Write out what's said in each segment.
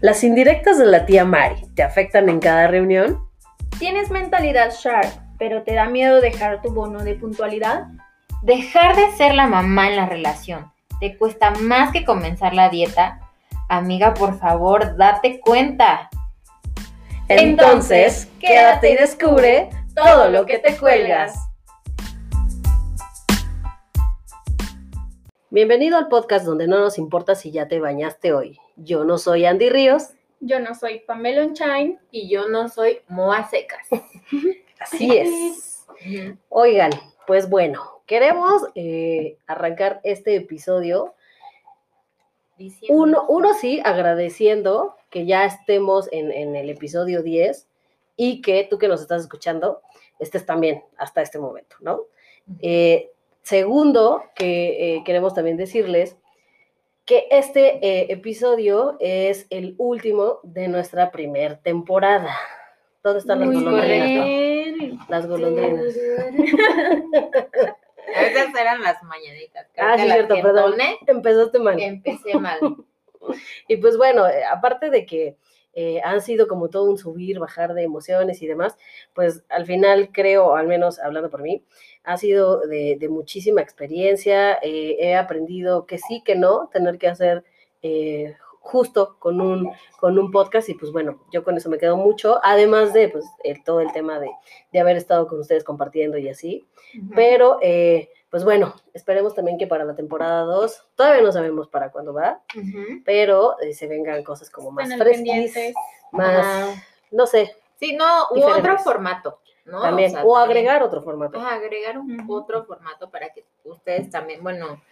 ¿Las indirectas de la tía Mari te afectan en cada reunión? ¿Tienes mentalidad sharp, pero te da miedo dejar tu bono de puntualidad? Dejar de ser la mamá en la relación. ¿Te cuesta más que comenzar la dieta? Amiga, por favor, date cuenta. Entonces, quédate y descubre todo lo que te cuelgas. Bienvenido al podcast donde no nos importa si ya te bañaste hoy. Yo no soy Andy Ríos. Yo no soy Pamela Unchain. Y yo no soy Moa Secas. Así es. Oigan, pues bueno, queremos eh, arrancar este episodio. Uno, uno sí, agradeciendo que ya estemos en, en el episodio 10 y que tú que nos estás escuchando estés también hasta este momento, ¿no? Eh, segundo, que eh, queremos también decirles que este eh, episodio es el último de nuestra primer temporada. ¿Dónde están las Muy golondrinas? bien. Las golondrinas. Esas eran las mañanitas. Creo Ah, sí, cierto, perdón. Empezaste mal. Empecé mal. Y pues bueno, eh, aparte de que eh, han sido como todo un subir, bajar de emociones y demás, pues al final creo, al menos hablando por mí, ha sido de, de muchísima experiencia. eh, he aprendido que sí, que no, tener que hacer eh, justo con un, con un podcast y pues bueno, yo con eso me quedo mucho, además de pues el- todo el tema de, de haber estado con ustedes compartiendo y así. Pero, eh, pues bueno, esperemos también que para la temporada 2, todavía no sabemos para cuándo va, pero eh, se vengan cosas como más pendientes. más, no sé, Sí, no, u Diferentes. otro formato, ¿no? también, sea, o también- agregar otro formato. Ajá, agregar un, otro formato para que ustedes también, bueno,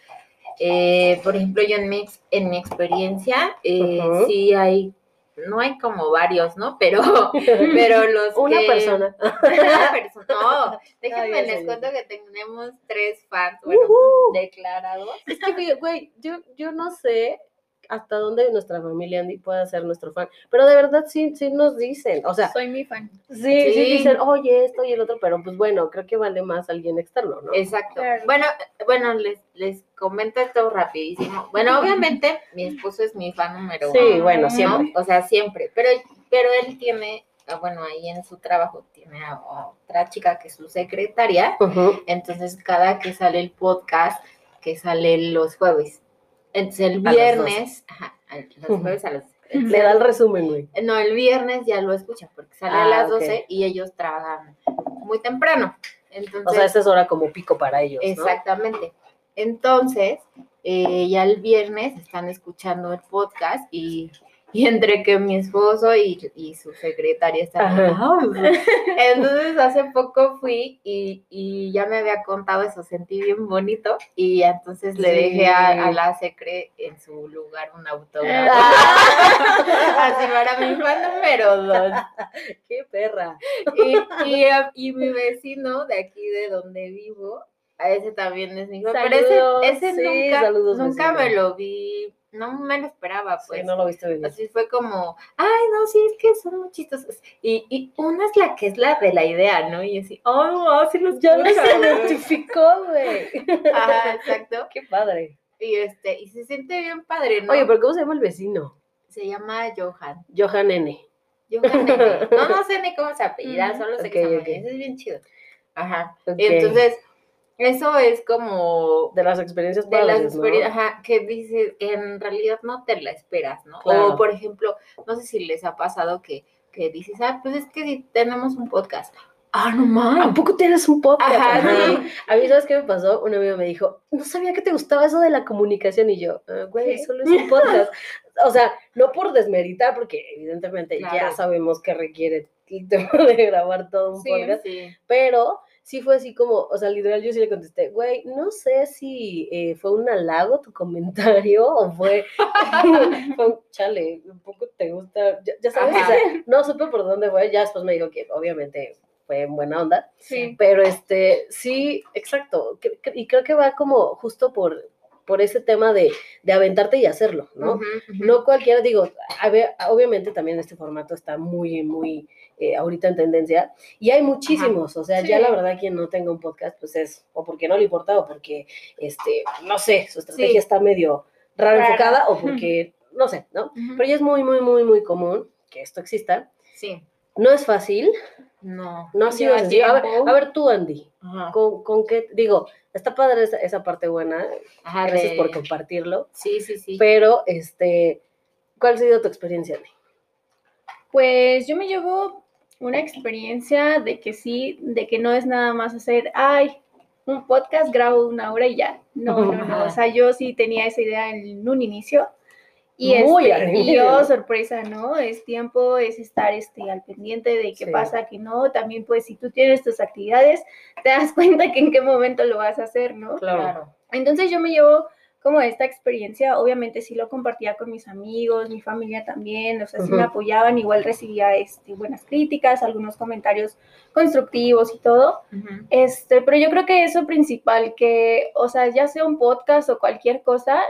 eh, por ejemplo, yo en mi, en mi experiencia, eh, sí hay, no hay como varios, ¿no? Pero, pero los Una que- persona. Una persona, no, déjenme les cuento que tenemos tres fans, bueno, declarados. Es que, güey, yo, yo no sé hasta dónde nuestra familia Andy pueda ser nuestro fan, pero de verdad sí, sí nos dicen, o sea, Soy mi fan. sí, sí, Sí. dicen, oye, esto y el otro, pero pues bueno, creo que vale más alguien externo, ¿no? Exacto. Claro. Bueno, bueno, les, les comento esto rapidísimo. Bueno, obviamente mi esposo es mi fan número uno. Sí, bueno, ¿no? siempre. O sea, siempre. Pero, pero él tiene, ah, bueno, ahí en su trabajo tiene a, otra chica que es su secretaria. Ujú. Entonces, cada que sale el podcast, que sale los jueves. Entonces, el las viernes, ajá, los jueves a las... Le da el resumen, güey. No, el viernes ya lo escuchan porque sale Ah, a las ok. 12 y ellos trabajan muy temprano. Entonces, O sea, esta es hora como pico para ellos, ¿no? Exactamente. Entonces, eh, ya el viernes están escuchando el podcast y, y entre que mi esposo y, y su secretaria están... Entonces, hace poco fui y, y ya me había contado eso, sentí bien bonito y entonces le dejé a, a la secre en su lugar un autógrafo. Ah. Así para mi fan número dos. ¡Qué perra! Y, y, y mi vecino de aquí de donde vivo, a ese también es mi hijo. Pero ese, ese sí, nunca, saludos, nunca me lo vi, no me lo esperaba, pues. Sí, no lo viste venir. Así fue como, ay, no, sí, es que son muy chistosos. Y, y una es la que es la de la idea, ¿no? Y así, oh, no, sí los Ya no se güey". identificó, güey. Ajá, exacto. Qué padre. Y este, y se siente bien padre, ¿no? Oye, pero ¿cómo se llama el vecino? Se llama Johan. Johan N. Johan Nene. No, no sé ni cómo se apellida, Ujú. solo sé Ok, que se llama. ok. Ese es bien chido. Ajá. Ok. Entonces, eso es como De las experiencias de las ¿no? experiencias, ajá, que dices, en realidad no te la esperas, ¿no? Claro. O, por ejemplo, no sé si les ha pasado que, que dices, ah, pues es que si tenemos un podcast. Ah, no ¿A mames. poco tienes un podcast? Ajá, Ajá. sí. A mí, ¿sabes qué me pasó? Un amigo me dijo, no sabía que te gustaba eso de la comunicación. Y yo, "Ah, güey, ¿Qué? solo es un podcast. o sea, no por desmeritar, porque evidentemente ya sabemos que requiere el tema de grabar todo un Sí, podcast. Sí. Pero sí fue así como, o sea, literal, yo sí le contesté, güey, no sé si eh, fue un halago tu comentario o fue, fue un, chale, un poco te gusta, ya, ya sabes, o Ajá. sea, no supe por dónde fue, ya después me dijo que obviamente fue en buena onda, Sí. pero este, sí, exacto, y creo que va como justo por, por ese tema de, de aventarte y hacerlo, ¿no? No cualquiera, digo, a ver, obviamente también este formato está muy, muy eh, ahorita en tendencia y hay muchísimos, o sea, ya la verdad quien no tenga un podcast, pues es o porque no le importa o porque, este, no sé, su estrategia Sí. está medio rara enfocada o porque no sé, ¿no? Pero ya es muy, muy, muy, muy común que esto exista. Sí, No es fácil, no. no ha sido sencillo. A ver, a ver tú, Andy, Ajá. ¿con, con qué? Digo, está padre esa, esa parte buena, Ajá, gracias de- por compartirlo, Sí, sí, sí. pero, este, ¿cuál ha sido tu experiencia, Andy? Pues yo me llevo una experiencia de que sí, de que no es nada más hacer, ay, un podcast, grabo una hora y ya. No, no, no. O sea, yo sí tenía esa idea en un inicio. Y, Muy este, y yo, sorpresa, ¿no? Es tiempo, es estar este, al pendiente de qué Sí. pasa, que no. También, pues, si tú tienes tus actividades, te das cuenta que en qué momento lo vas a hacer, ¿no? Claro. Entonces yo me llevo como esta experiencia, obviamente sí lo compartía con mis amigos, mi familia también, o sea, sí me apoyaban, igual recibía este, buenas críticas, algunos comentarios constructivos y todo. Ujú. Este, pero yo creo que eso principal, que, o sea, ya sea un podcast o cualquier cosa,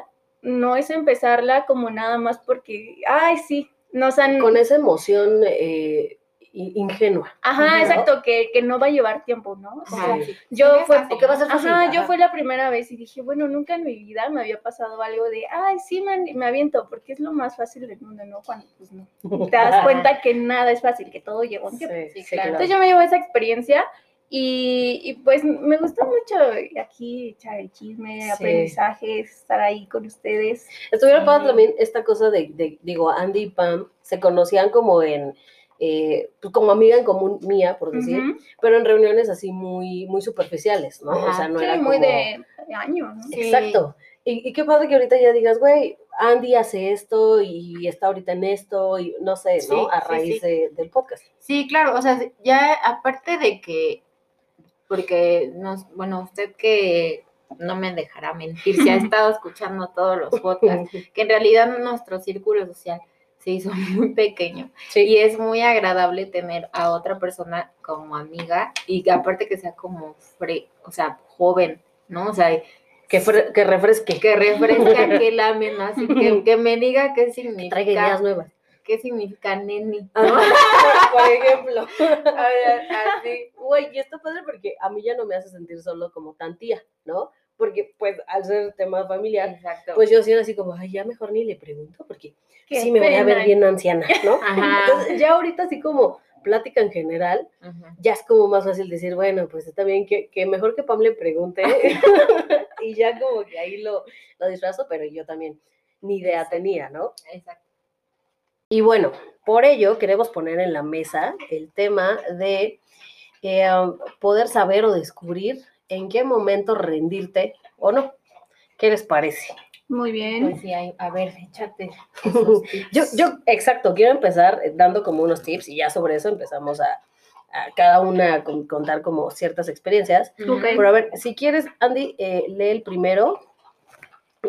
no es empezarla como nada más porque, ay, sí, no, o sea, Con esa emoción eh, ingenua. ajá, ¿no? exacto, que, que no va a llevar tiempo, ¿no? O sea, Ajá, Sí. yo Sí, fue, fácil, o que va a ser fácil. Ajá, yo fue la primera vez y dije, bueno, nunca en mi vida me había pasado algo de, ay, sí, man, me aviento, porque es lo más fácil del mundo, ¿no? Cuando pues no. Te das cuenta que nada es fácil, que todo lleva un tiempo. Sí, sí, claro. claro. Entonces yo me llevo esa experiencia y, y, pues me gustó mucho aquí echar el chisme, Sí. aprendizaje, estar ahí con ustedes. Estuviera Sí. también esta cosa de, de- digo, Andy y Pam se conocían como en, eh, pues como amiga en común mía, por decir, pero en reuniones así muy, muy superficiales, ¿no? o sea, no Sí, era muy como... de, de años, ¿no? Exacto. Y, y qué padre que ahorita ya digas, güey, Andy hace esto y está ahorita en esto y no sé, ¿no? A raíz de- del podcast. Sí, claro, o sea, ya aparte de que, porque nos, bueno, usted que no me dejará mentir, si ha estado escuchando todos los podcasts, que en realidad nuestro círculo social se hizo muy pequeño Sí, y es muy agradable tener a otra persona como amiga y que aparte que sea como, fre o sea, joven, ¿no? O sea, que, que refresque, que refresca aquel ameno, así que, que me diga qué que traiga ideas significa, nuevas. Qué significa neni, por ejemplo. A ver, así. Güey, y está padre porque a mí ya no me hace sentir solo como tan tía, ¿no? Porque, pues, al ser tema familiar, Exacto. pues yo siento así como, ay, ya mejor ni le pregunto porque Qué sí me voy a ver bien anciana, ¿no? Ajá. Entonces, ya ahorita así como plática en general, Ajá. ya es como más fácil decir, bueno, pues está bien que, que mejor que Pam le pregunte y ya como que ahí lo, lo disfrazo, pero yo también ni idea tenía, ¿no? Exacto. Y bueno, por ello queremos poner en la mesa el tema de eh, poder saber o descubrir en qué momento rendirte o no. ¿Qué les parece? Muy bien. Pues sí, a ver, échate. Yo, yo, exacto, quiero empezar dando como unos tips y ya sobre eso empezamos a, a cada una con- contar como ciertas experiencias. Ujú. Ok. Pero a ver, si quieres, Andy, eh, lee el primero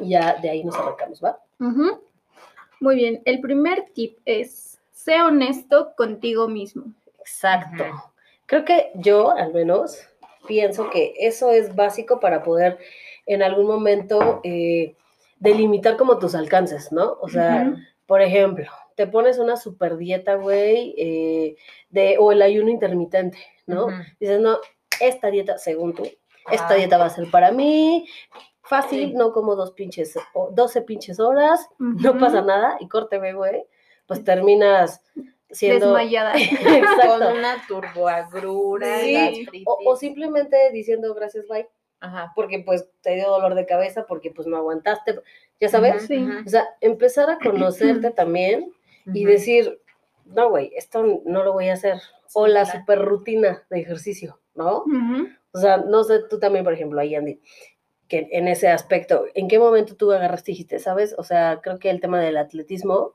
y ya de ahí nos arrancamos, ¿va? Ujú. Muy bien, el primer tip es, sé honesto contigo mismo. Exacto. Creo que yo, al menos, pienso que eso es básico para poder en algún momento eh, delimitar como tus alcances, ¿no? O sea, por ejemplo, te pones una super dieta, güey, eh, de, o el ayuno intermitente, ¿no? Dices, no, esta dieta, según tú, esta dieta va a ser para mí, fácil, Sí. no como dos pinches, o 12 pinches horas, no pasa nada, y córteme, güey, pues terminas siendo... Desmayada. Exacto. Con una turboagrura, Sí. O, o simplemente diciendo gracias, bye, Ajá. porque pues te dio dolor de cabeza, porque pues no aguantaste, ya sabes. Sí. O sea, empezar a conocerte también y decir, no, güey, esto no lo voy a hacer. O la super rutina de ejercicio, ¿no? O sea, no sé, tú también, por ejemplo, ahí, Andy, que en ese aspecto, ¿en qué momento tú agarraste y dijiste, sabes? O sea, creo que el tema del atletismo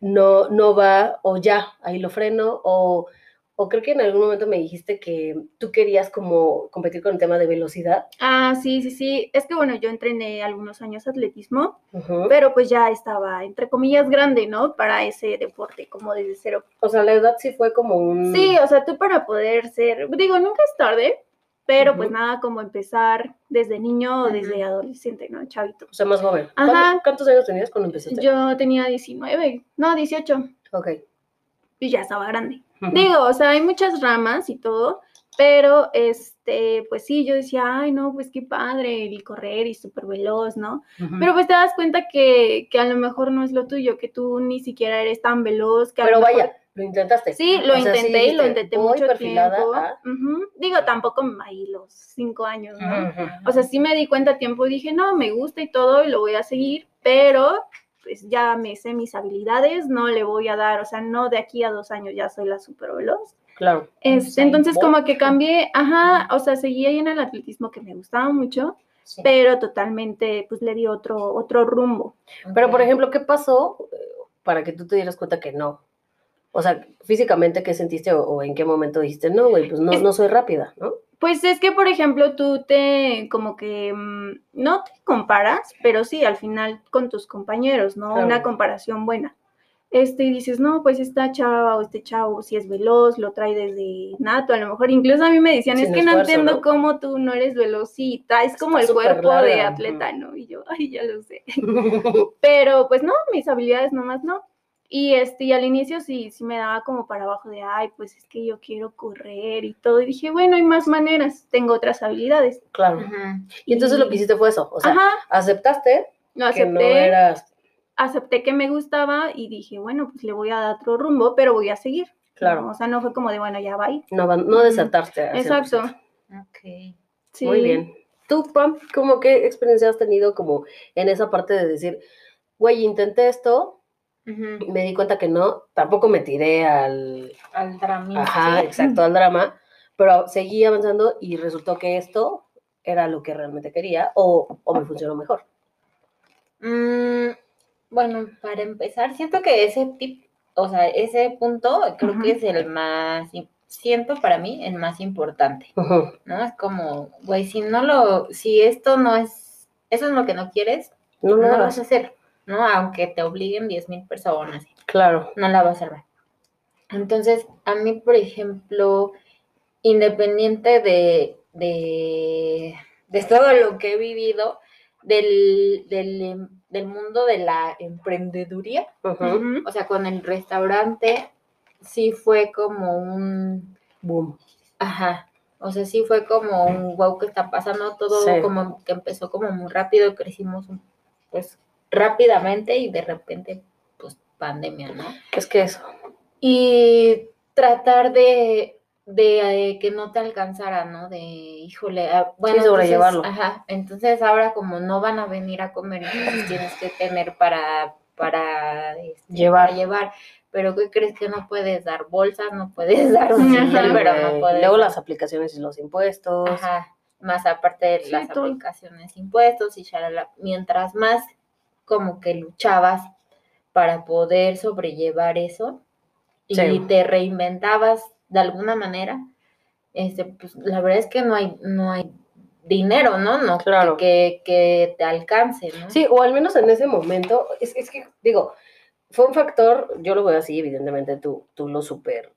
no, no va, o ya, ahí lo freno, o, o creo que en algún momento me dijiste que tú querías como competir con el tema de velocidad. Ah, sí, sí, sí. Es que bueno, yo entrené algunos años atletismo, pero pues ya estaba, entre comillas, grande, ¿no? Para ese deporte, como desde cero. O sea, la edad sí fue como un... Sí, o sea, tú para poder ser, digo, nunca es tarde, pero pues nada como empezar desde niño o desde adolescente, ¿no? Chavito. O sea, más joven. Ajá. ¿Cuánto- ¿Cuántos años tenías cuando empezaste? Yo tenía 19, no, 18, Ok. y ya estaba grande. Digo, o sea, hay muchas ramas y todo, Pero, este, pues sí, yo decía, ay, no, pues qué padre el correr y súper veloz, ¿no? Pero pues te das cuenta que, que a lo mejor no es lo tuyo, que tú ni siquiera eres tan veloz. Que a lo Pero mejor- vaya, lo intentaste. Sí, lo O sea, sí intenté y lo intenté mucho tiempo. a-. Digo, tampoco ahí los cinco años, ¿no? O sea, sí me di cuenta a tiempo y dije, no, me gusta y todo y lo voy a seguir, pero pues ya me sé mis habilidades, no le voy a dar, o sea, no de aquí a dos años ya soy la super veloz. Claro. Este, entonces como que cambié, ajá, o sea, seguí ahí en el atletismo que me gustaba mucho, Sí. pero totalmente pues le di otro, otro rumbo. Pero, por ejemplo, ¿qué pasó eh, para que tú te dieras cuenta que no? O sea, físicamente, ¿qué sentiste o, o en qué momento dijiste, no, güey, pues no, Es- no soy rápida, ¿no? Pues es que, por ejemplo, tú te, como que, mm, no te comparas, pero sí, al final con tus compañeros, ¿no? Claro. Una comparación buena. Este, y dices, no, pues esta chava o este chavo, si es veloz, lo trae desde nato, a lo mejor. Incluso a mí me decían, Sin es que no entiendo ¿no? cómo tú no eres veloz y traes como el Está cuerpo de larga, atleta, ¿no? Y yo, ay, ya lo sé. Pero pues no, mis habilidades nomás no. Y este, y al inicio sí, sí me daba como para abajo de, ay, pues es que yo quiero correr y todo. Y dije, bueno, hay más maneras, tengo otras habilidades. claro. Y entonces lo que hiciste fue eso, o sea, Ajá, aceptaste lo que no acepté, eras, acepté que me gustaba y dije, bueno, pues le voy a dar otro rumbo, pero voy a seguir. claro, ¿no? O sea, no fue como de, bueno, ya va. no, van- no Ujú. desertarte. al Exacto. 100%. Ok. Sí. Muy bien. Tú, Pam, ¿cómo qué experiencia has tenido como en esa parte de decir, güey, intenté esto, Me di cuenta que no, tampoco me tiré al, Al ajá, sí. exacto, al drama, pero seguí avanzando y resultó que esto era lo que realmente quería o, o me funcionó mejor. Mm, bueno, para empezar, siento que ese tip, o sea, ese punto creo que es el más, siento para mí el más importante, ¿no? Es como, güey, si no lo, si esto no es, eso es lo que no quieres, No no lo vas a hacer, ¿no? Aunque te obliguen 10 mil personas, Claro. no la vas a hacer. Entonces, a mí, por ejemplo, independiente de, de, de todo lo que he vivido, del, del, del mundo de la emprendeduría, o sea, con el restaurante, sí fue como un, Boom. ajá, o sea, sí fue como un wow que está pasando, todo Sí. como que empezó como muy rápido, crecimos pues rápidamente y de repente, pues pandemia, ¿no? Es que eso. y tratar de, de eh, que no te alcanzara, ¿no? De, híjole, ah, bueno, entonces, sobrellevarlo. ajá, entonces ahora como no van a venir a comer, entonces tienes que tener para, para este, Llevar. para llevar. Pero ¿qué crees que no puedes dar bolsas? No puedes dar un pero no puedes Luego las aplicaciones y los impuestos. Ajá, más aparte de Sí, las todo. aplicaciones, impuestos y shalala. Mientras más como que luchabas para poder sobrellevar eso y Sí. te reinventabas de alguna manera, este, pues la verdad es que no hay, no hay dinero, ¿no? No, que- Claro. que, que te alcance, ¿no? Sí, o al menos en ese momento, es, es que, digo, fue un factor, yo lo veo así, evidentemente tú, tú lo super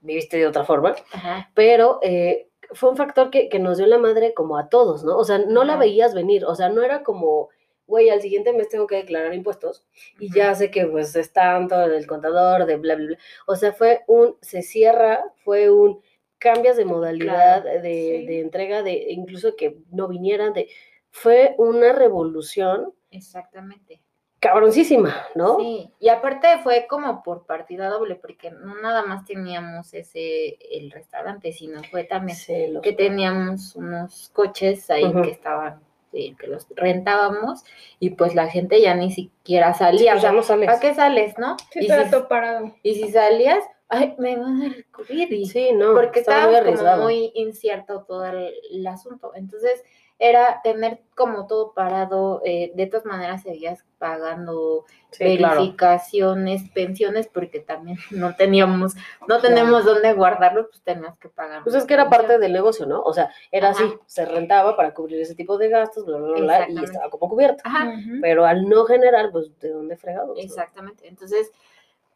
viviste de otra forma, Ajá, pero eh, fue un factor que, que nos dio la madre como a todos, ¿no? O sea, no la veías venir, o sea, no era como, güey, al siguiente mes tengo que declarar impuestos y ya sé que pues es tanto del contador, de bla, bla, bla. O sea, fue un, se cierra, fue un, cambias de modalidad Claro, de, sí. de entrega, de incluso que no vinieran, de, fue una revolución exactamente. cabroncísima, ¿no? Sí, y aparte fue como por partida doble, porque no nada más teníamos ese, el restaurante, sino fue también Sí, que teníamos unos coches ahí que estaban, eh, que los rentábamos, y pues la gente ya ni siquiera salía. pues o sea, ya no sales. ¿para qué sales, no? Sí, y, si, todo parado. y si salías, ay, me van a dar COVID. y- Sí, no, porque estaba muy estaba como arriesgado. muy incierto todo el, el asunto. Entonces, era tener como todo parado, eh, de todas maneras seguías pagando Sí, claro. verificaciones, pensiones, porque también no teníamos, no tenemos dónde guardarlo, pues teníamos que pagar. Pues es que era parte del negocio, ¿no? O sea, era Ajá. así, se rentaba para cubrir ese tipo de gastos, bla, bla, bla, bla, y estaba como cubierto. Ajá. Pero al no generar, pues, ¿de dónde fregados? no? exactamente. Entonces,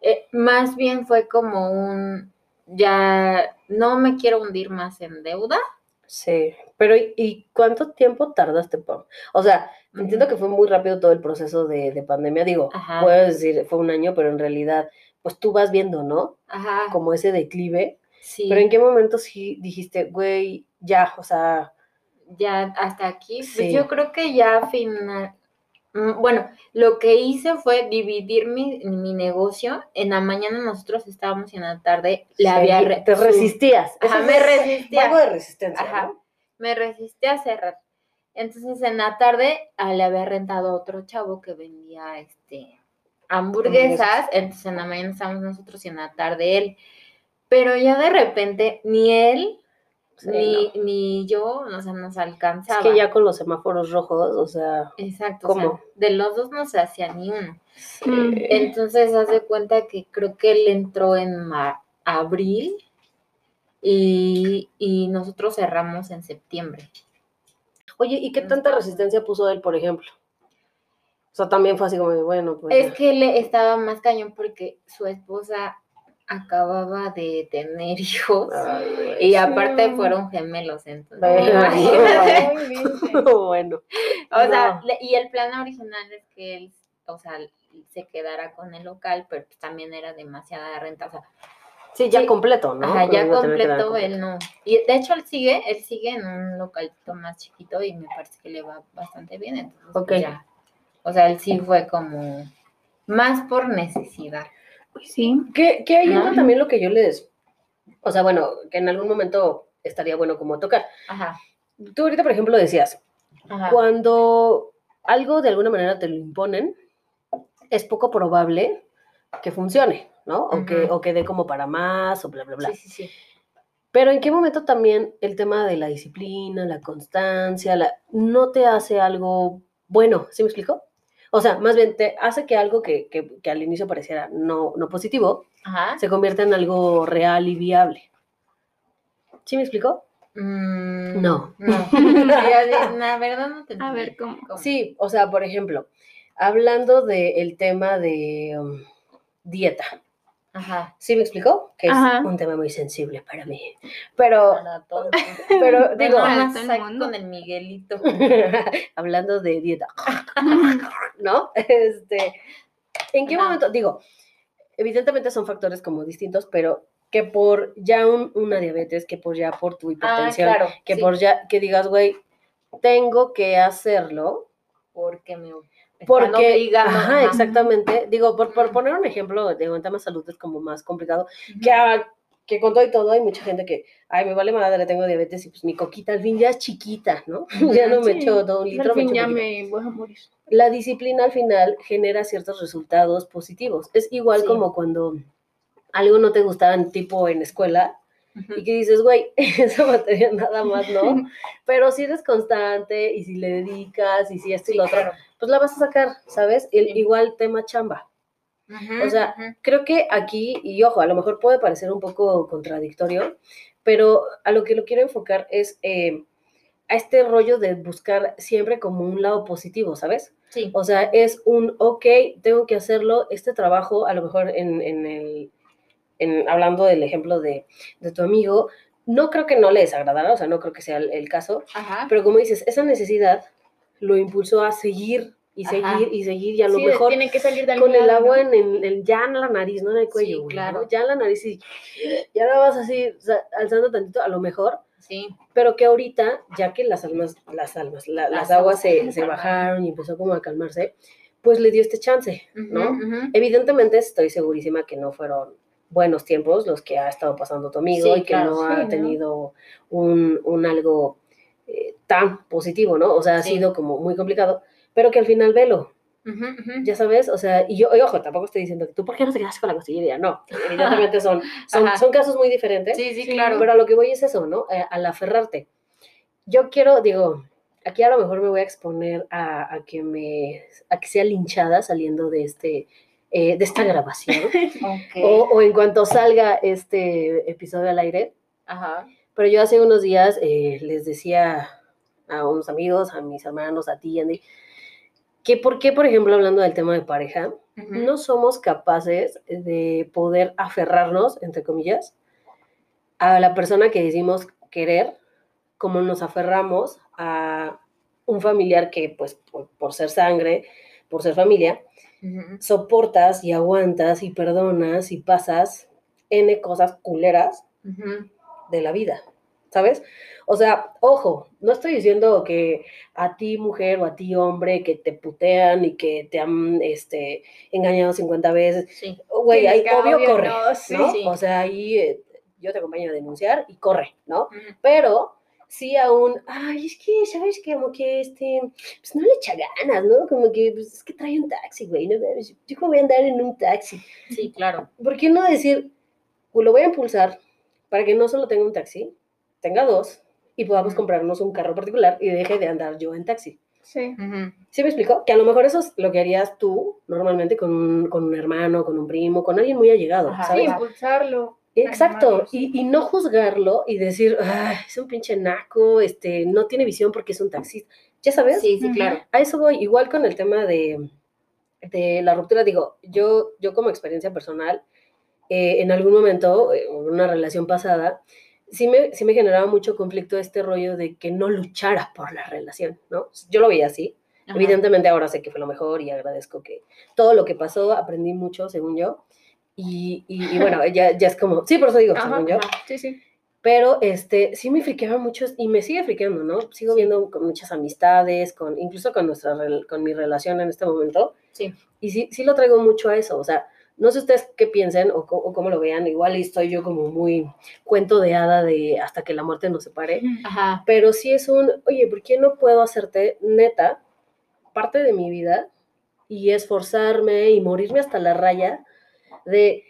eh, más bien fue como un, ya no me quiero hundir más en deuda. Sí, pero ¿y, cuánto tiempo tardaste, Pam? O sea, entiendo que fue muy rápido todo el proceso de, de pandemia, digo, Ajá. puedes decir, fue un año, pero en realidad, pues tú vas viendo, ¿no? Ajá. Como ese declive Sí, Pero ¿en qué momento sí dijiste, güey, ya, o sea, ya hasta aquí, pues Sí. yo creo que ya final. Mm, Bueno, lo que hice fue dividir mi, mi negocio. En la mañana nosotros estábamos y en la tarde le había re- te resistías? Ajá, me es resistía. Algo de resistencia, Ajá. ¿no? me resistí a cerrar. Entonces en la tarde ah, le había rentado a otro chavo que vendía este hamburguesas. Hamburguesas. Entonces en la mañana estábamos nosotros y en la tarde él. Pero ya de repente ni él Sí, ni, no. ni yo, o sea, nos Es alcanzaba. que ya con los semáforos rojos, o sea, Exacto. o sea, ¿Cómo? de los dos no se hacía ni uno. Mm. Entonces haz de cuenta que creo que él entró en ma- abril y, y nosotros cerramos en septiembre. Oye, ¿y qué tanta resistencia puso él, por ejemplo? O sea, también fue así como de, bueno, pues. Es ya. que él estaba más cañón porque su esposa acababa de tener hijos Ay, y aparte Sí. fueron gemelos, entonces. Ay, imagínate. Ay, vente. bueno. O sea, No. y el plan original es que él, o sea, se quedara con el local, pero pues también era demasiada renta, o sea, Sí, ya Sí. completo, ¿no? ajá, ya completo él no. Y de hecho él sigue, él sigue en un localito más chiquito y me parece que le va bastante bien, entonces pues, Ok. ya. O sea, él sí fue como más por necesidad. Sí. Que, que ahí también lo que yo les. O sea, bueno, que en algún momento estaría bueno como tocar. Ajá. Tú ahorita, por ejemplo, decías, Ajá. cuando algo de alguna manera te lo imponen, es poco probable que funcione, ¿no? O, que, o que dé como para más, o bla, bla, bla. Sí, sí, sí. Pero ¿en qué momento también el tema de la disciplina, la constancia, la, no te hace algo bueno? ¿Sí me explico? O sea, más bien te hace que algo que, que- que al inicio pareciera no, no positivo, Ajá. se convierta en algo real y viable. ¿Sí me explico? Mm, No. No. De- La verdad no te A ver. ¿cómo? Sí, o sea, por ejemplo, hablando del tema de um, dieta. Ajá. ¿Sí me explicó? Que es un tema muy sensible para mí. Pero, Para todo. pero digo, mundo. con el Miguelito. hablando de dieta, ¿no? Este, ¿en qué Ajá. momento? Digo, evidentemente son factores como distintos, pero que por ya un- una diabetes, que por ya por tu Ah, hipertensión, claro. que sí, por ya, que digas, güey, tengo que hacerlo, Porque me porque, obligando. ajá, ajá. exactamente, digo, por, por poner un ejemplo, digo, en tema de salud es como más complicado, Ujú. que, ah, que con todo y todo hay mucha gente que, ay, me vale madre, tengo diabetes y pues mi coquita al fin ya es chiquita, ¿no? ya no me Sí, echo todo un Al litro, me fin echo ya me voy a morir. La disciplina al final genera ciertos resultados positivos. Es igual Sí. como cuando algo no te gustaba tipo en escuela y que dices, güey, esa materia nada más no, pero si eres constante y si le dedicas y si esto y lo otro, claro. Pues la vas a sacar, ¿sabes? El, Sí. Igual tema chamba. O sea. Creo que aquí, y ojo, a lo mejor puede parecer un poco contradictorio, pero a lo que lo quiero enfocar es eh, a este rollo de buscar siempre como un lado positivo, ¿sabes? sí. O sea, es un, ok, tengo que hacerlo, este trabajo, a lo mejor en, en el, en, hablando del ejemplo de, de tu amigo, no creo que no le desagradará, o sea, no creo que sea el, el caso, Ajá. pero como dices, esa necesidad lo impulsó a seguir y Ajá. seguir y seguir y a lo Sí, mejor tiene que salir de con el agua ¿no? en el, ya en la nariz, no en el cuello, Sí, claro. ¿no? Ya en la nariz y ya la vas así alzando tantito, a lo mejor, Sí. pero que ahorita, ya que las almas, las almas, la- las, Las aguas se, se bajaron y empezó como a calmarse, pues le dio este chance, ¿no? Evidentemente estoy segurísima que no fueron buenos tiempos los que ha estado pasando tu amigo Sí, y que claro, no ha ¿no? tenido un, un algo eh, tan positivo, ¿no? O sea, ha Sí. sido como muy complicado, pero que al final velo, Ujú, ujú. ya sabes, o sea, y yo, y ojo, tampoco estoy diciendo que tú, ¿por qué no te quedaste con la costillería? No, evidentemente son, son, son casos muy diferentes, Sí, sí, claro. pero a lo que voy es eso, ¿no? Eh, al aferrarte. Yo quiero, digo, aquí a lo mejor me voy a exponer a, a que me, a que sea linchada saliendo de este, eh, de esta grabación, Ok. o, o en cuanto salga este episodio al aire, Ajá. Pero yo hace unos días eh, les decía a unos amigos, a mis hermanos, a ti, Andy, que por qué, por ejemplo, hablando del tema de pareja, no somos capaces de poder aferrarnos, entre comillas, a la persona que decimos querer, como nos aferramos a un familiar que, pues, por, por ser sangre, por ser familia, soportas y aguantas y perdonas y pasas N cosas culeras. De la vida, ¿sabes? O sea, ojo, no estoy diciendo que a ti mujer o a ti hombre que te putean y que te han este, engañado 50 veces, Sí. güey, ahí obvio obvio corre, no, sí, ¿no? sí. O sea, ahí eh, yo te acompaño a denunciar y corre, ¿no? Pero sí aún, ay, es que, ¿sabes? Que como que, este, pues no le echa ganas, ¿no? Como que, pues es que trae un taxi, güey, no yo voy a andar en un taxi. Sí, claro. ¿Por qué no decir, pues lo voy a impulsar para que no solo tenga un taxi, tenga dos y podamos comprarnos un carro particular y deje de andar yo en taxi? Sí. Ujú. ¿Sí me explico? Que a lo mejor eso es lo que harías tú normalmente con un, con un hermano, con un primo, con alguien muy allegado, Ajá. Sí, ¿sabes? impulsarlo. Exacto, y, y no juzgarlo y decir, "Ay, es un pinche naco, este, no tiene visión porque es un taxista. ¿Ya sabes? Sí, sí, claro. A eso voy, igual con el tema de, de la ruptura, digo, yo, yo como experiencia personal, eh, en algún momento, eh, en una relación pasada, sí me, sí me generaba mucho conflicto este rollo de que no luchara por la relación, ¿no? Yo lo veía así. Ajá. Evidentemente ahora sé que fue lo mejor y agradezco que todo lo que pasó, aprendí mucho, según yo. Y, y- y bueno, ya, ya es como, sí, por eso digo, Ajá, según yo. ajá. Sí, sí. Pero este, sí me friqueaba mucho y me sigue friqueando, ¿no? Sigo viendo con muchas amistades, con, incluso con, nuestra, con mi relación en este momento. Sí. Y sí, sí lo traigo mucho a eso. O sea, no sé ustedes qué piensen o, cómo lo vean. Igual y estoy yo como muy cuento de hada de hasta que la muerte nos separe. Ajá. Pero sí es un, oye, ¿por qué no puedo hacerte neta parte de mi vida y esforzarme y morirme hasta la raya de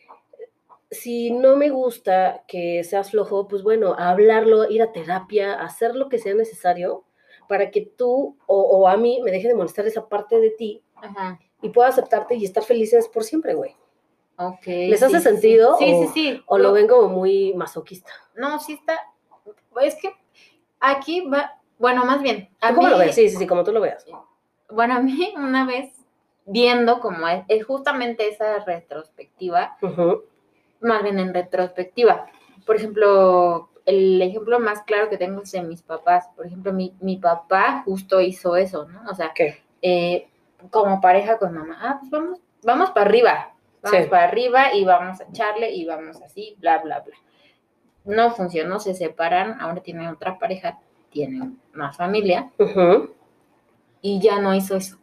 si no me gusta que seas flojo, pues bueno, hablarlo, ir a terapia, hacer lo que sea necesario para que tú o, o a mí me deje de molestar esa parte de ti Ajá. y pueda aceptarte y estar felices por siempre, güey. Ok. ¿Les sí, hace sentido Sí, o- sí, sí. O lo ven como muy masoquista. No, sí está. Es que aquí va. Bueno, más bien. A ¿Tú ¿Cómo lo mí- ves? Sí, sí, sí, como tú lo veas. Bueno, a mí una vez viendo como es, es justamente esa retrospectiva, más bien en retrospectiva. Por ejemplo, el ejemplo más claro que tengo es de mis papás. Por ejemplo, mi, mi papá justo hizo eso, ¿no? O sea, ¿Qué? eh, como pareja con mamá, ah, pues vamos, vamos para arriba, vamos Sí. para arriba y vamos a echarle y vamos así, bla, bla, bla. No funcionó, se separan, ahora tienen otra pareja, tienen más familia y ya no hizo eso.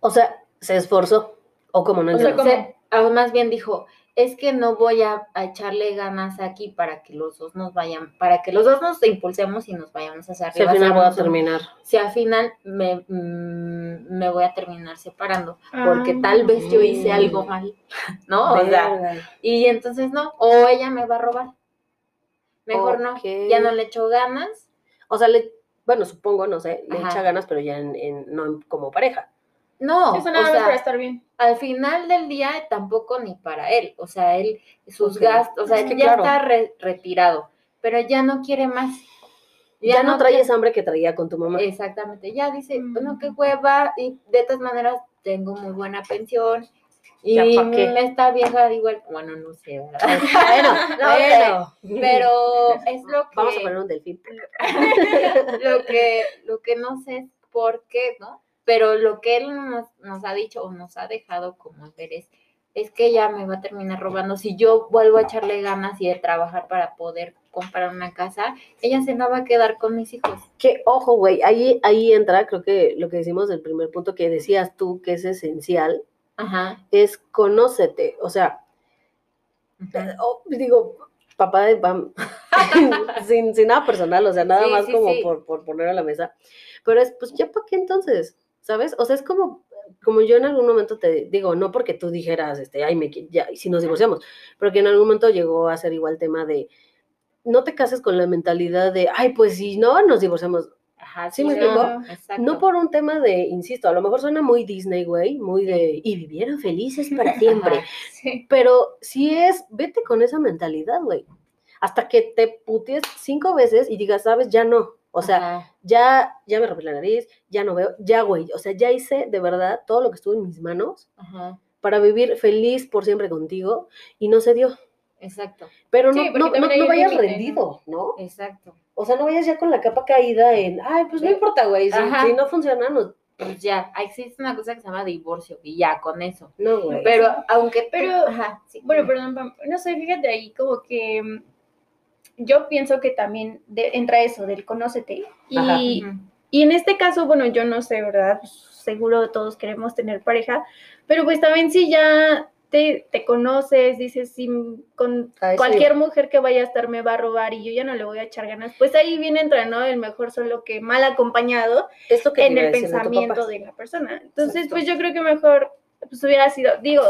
O sea, se esforzó. O como no O sea, se- ah, más bien dijo, es que no voy a, a echarle ganas aquí para que los dos nos vayan, para que los dos nos impulsemos y nos vayamos hacia Si al arriba. final voy a terminar. Si al final me, mm, me voy a terminar separando, porque Ah. tal vez yo hice algo mal, ¿no? O sea, y entonces no, o ella me va a robar. Mejor no, ya no le echo ganas. O sea, le, bueno, supongo, no sé, le Ajá. echa ganas, pero ya en, en- no en- como pareja. No, Eso o sea, para estar bien. al final del día tampoco ni para él, o sea, él, sus gastos, o sea, Es que ya claro. está re- retirado, pero ya no quiere más. Ya, no trae esa hambre que traía con tu mamá. Exactamente, ya dice, Mm. bueno, qué hueva, y de todas maneras tengo muy buena pensión, y esta vieja igual, bueno, no sé, ¿verdad? bueno, No sé, bueno. pero es lo que... Vamos a poner un delfín. lo que, lo que no sé es por qué, ¿no? Pero lo que él nos, nos ha dicho o nos ha dejado como ver es, es que ella me va a terminar robando. Si yo vuelvo a echarle ganas y de trabajar para poder comprar una casa, ella se la va a quedar con mis hijos. Que, ojo, güey, ahí, ahí entra, creo que lo que decimos del primer punto que decías tú, que es esencial, Ajá. es conócete. O sea, Ujú. oh, digo, papá de Pam, sin, sin nada personal, o sea, nada Sí, más sí, como sí. Por, por poner a la mesa. Pero es, pues, ¿ya para qué entonces? ¿Sabes? O sea, es como, como yo en algún momento te digo, no porque tú dijeras, este, ay, me, ya, si nos divorciamos, pero que en algún momento llegó a ser igual tema de, no te cases con la mentalidad de, ay, pues si no, nos divorciamos. Ajá, ¿Sí me no. No por un tema de, insisto, a lo mejor suena muy Disney, güey, muy de, y vivieron felices para siempre. Ajá. Sí. Pero si es, vete con esa mentalidad, güey. Hasta que te puties cinco veces y digas, sabes, ya no. O sea, Ajá. ya, ya me rompí la nariz, ya no veo, ya, güey. O sea, ya hice de verdad todo lo que estuvo en mis manos Ajá. para vivir feliz por siempre contigo y no se dio. Exacto. Pero no, no, no, vayas rendido, ¿no? Exacto. O sea, no vayas ya con la capa caída en, ay, pues no importa, güey, si, no funciona, no, Pues ya, existe una cosa que se llama divorcio y ya con eso. no, güey. Pero aunque, Pero- Ajá, sí. Bueno, perdón, no sé, fíjate ahí como que mm, yo pienso que también de- entra eso del conócete. Y, y en este caso, bueno, yo no sé, ¿verdad? Pues, seguro todos queremos tener pareja, pero pues también si ya te, te conoces, dices, si con Ay, sí. cualquier mujer que vaya a estar me va a robar y yo ya no le voy a echar ganas, pues ahí viene entra, ¿no? El mejor solo que mal acompañado Esto que en el pensamiento de la persona. Entonces, Exacto. pues yo creo que mejor pues hubiera sido, digo,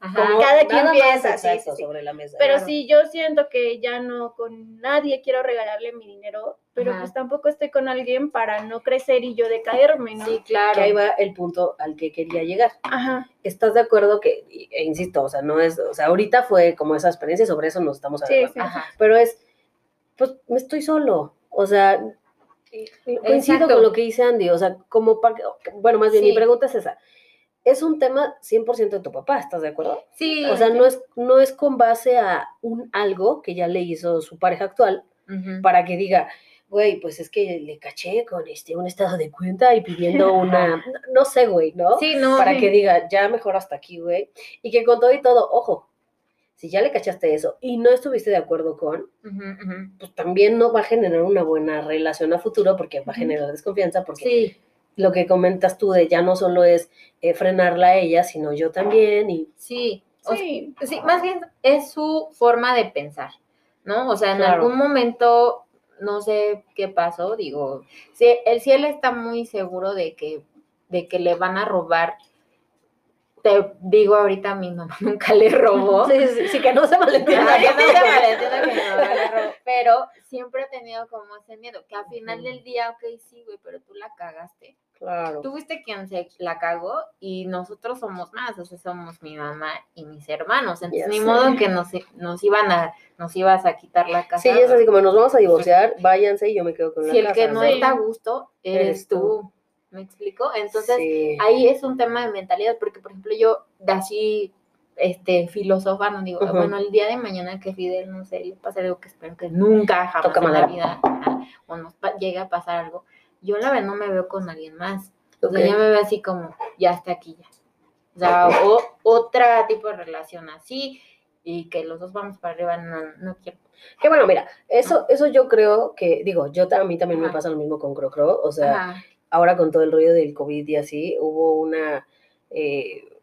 Ajá. Cada quien piensa, sí, sí, sí. sobre la mesa. pero Claro. si yo siento que ya no con nadie quiero regalarle mi dinero, pero Ajá. pues tampoco estoy con alguien para no crecer y yo decaerme, ¿no? Sí, claro. Que ahí va el punto al que quería llegar. Ajá. ¿Estás de acuerdo que, y- e insisto, o sea, no es, o sea, ahorita fue como esa experiencia, sobre eso nos estamos Sí, hablando. sí. Ajá. Pero es, pues me estoy solo, o sea, y- y coincido Exacto. con lo que dice Andy, o sea, como, pa- bueno, más bien mi Sí. pregunta es esa. Es un tema 100% de tu papá, ¿estás de acuerdo? Sí. O sea, no es, no es con base a un algo que ya le hizo su pareja actual para que diga, güey, pues es que le caché con este un estado de cuenta y pidiendo una, no, sé, güey, ¿no? Sí, no. Para que diga, ya mejor hasta aquí, güey. Y que con todo y todo, ojo, si ya le cachaste eso y no estuviste de acuerdo con, pues también no va a generar una buena relación a futuro porque va a generar desconfianza porque Sí, lo que comentas tú de ya no solo es eh, frenarla a ella, sino yo también y sí. O Sí, sí, más bien es su forma de pensar, ¿no? O sea, en Claro. algún momento, no sé qué pasó, digo, si si él está muy seguro de que, de que le van a robar, te digo ahorita, mi mamá nunca le robó. sí, sí, sí, que no se malentienda. Que no se malentienda que mi mamá le robó, pero siempre he tenido como ese miedo, que al final del día, ok, sí, güey, pero tú la cagaste. Claro. Tú fuiste quien se la cagó y nosotros somos más, o sea, somos mi mamá y mis hermanos. Entonces, Ya ni sé. modo que nos, nos iban a, nos ibas a quitar la casa. Sí, es así como nos vamos a divorciar, váyanse y yo me quedo con la si el que no está a gusto eres, tú. ¿Me explico? Entonces, Sí. ahí es un tema de mentalidad, porque por ejemplo yo así este filosofando digo, bueno, el día de mañana que Fidel, no sé, le pase algo que espero que nunca jamás Toca en la vida o nos llegue a pasar algo, yo la verdad no me veo con alguien más. O sea, Ok. ya me veo así como, ya está aquí ya. O sea, o, otra tipo de relación así y que los dos vamos para arriba, no, no quiero. Que bueno, mira, eso, eso yo creo que, digo, yo a mí también me pasa lo mismo con Crocro, o sea, Ajá. ahora con todo el rollo del COVID y así, hubo una, eh,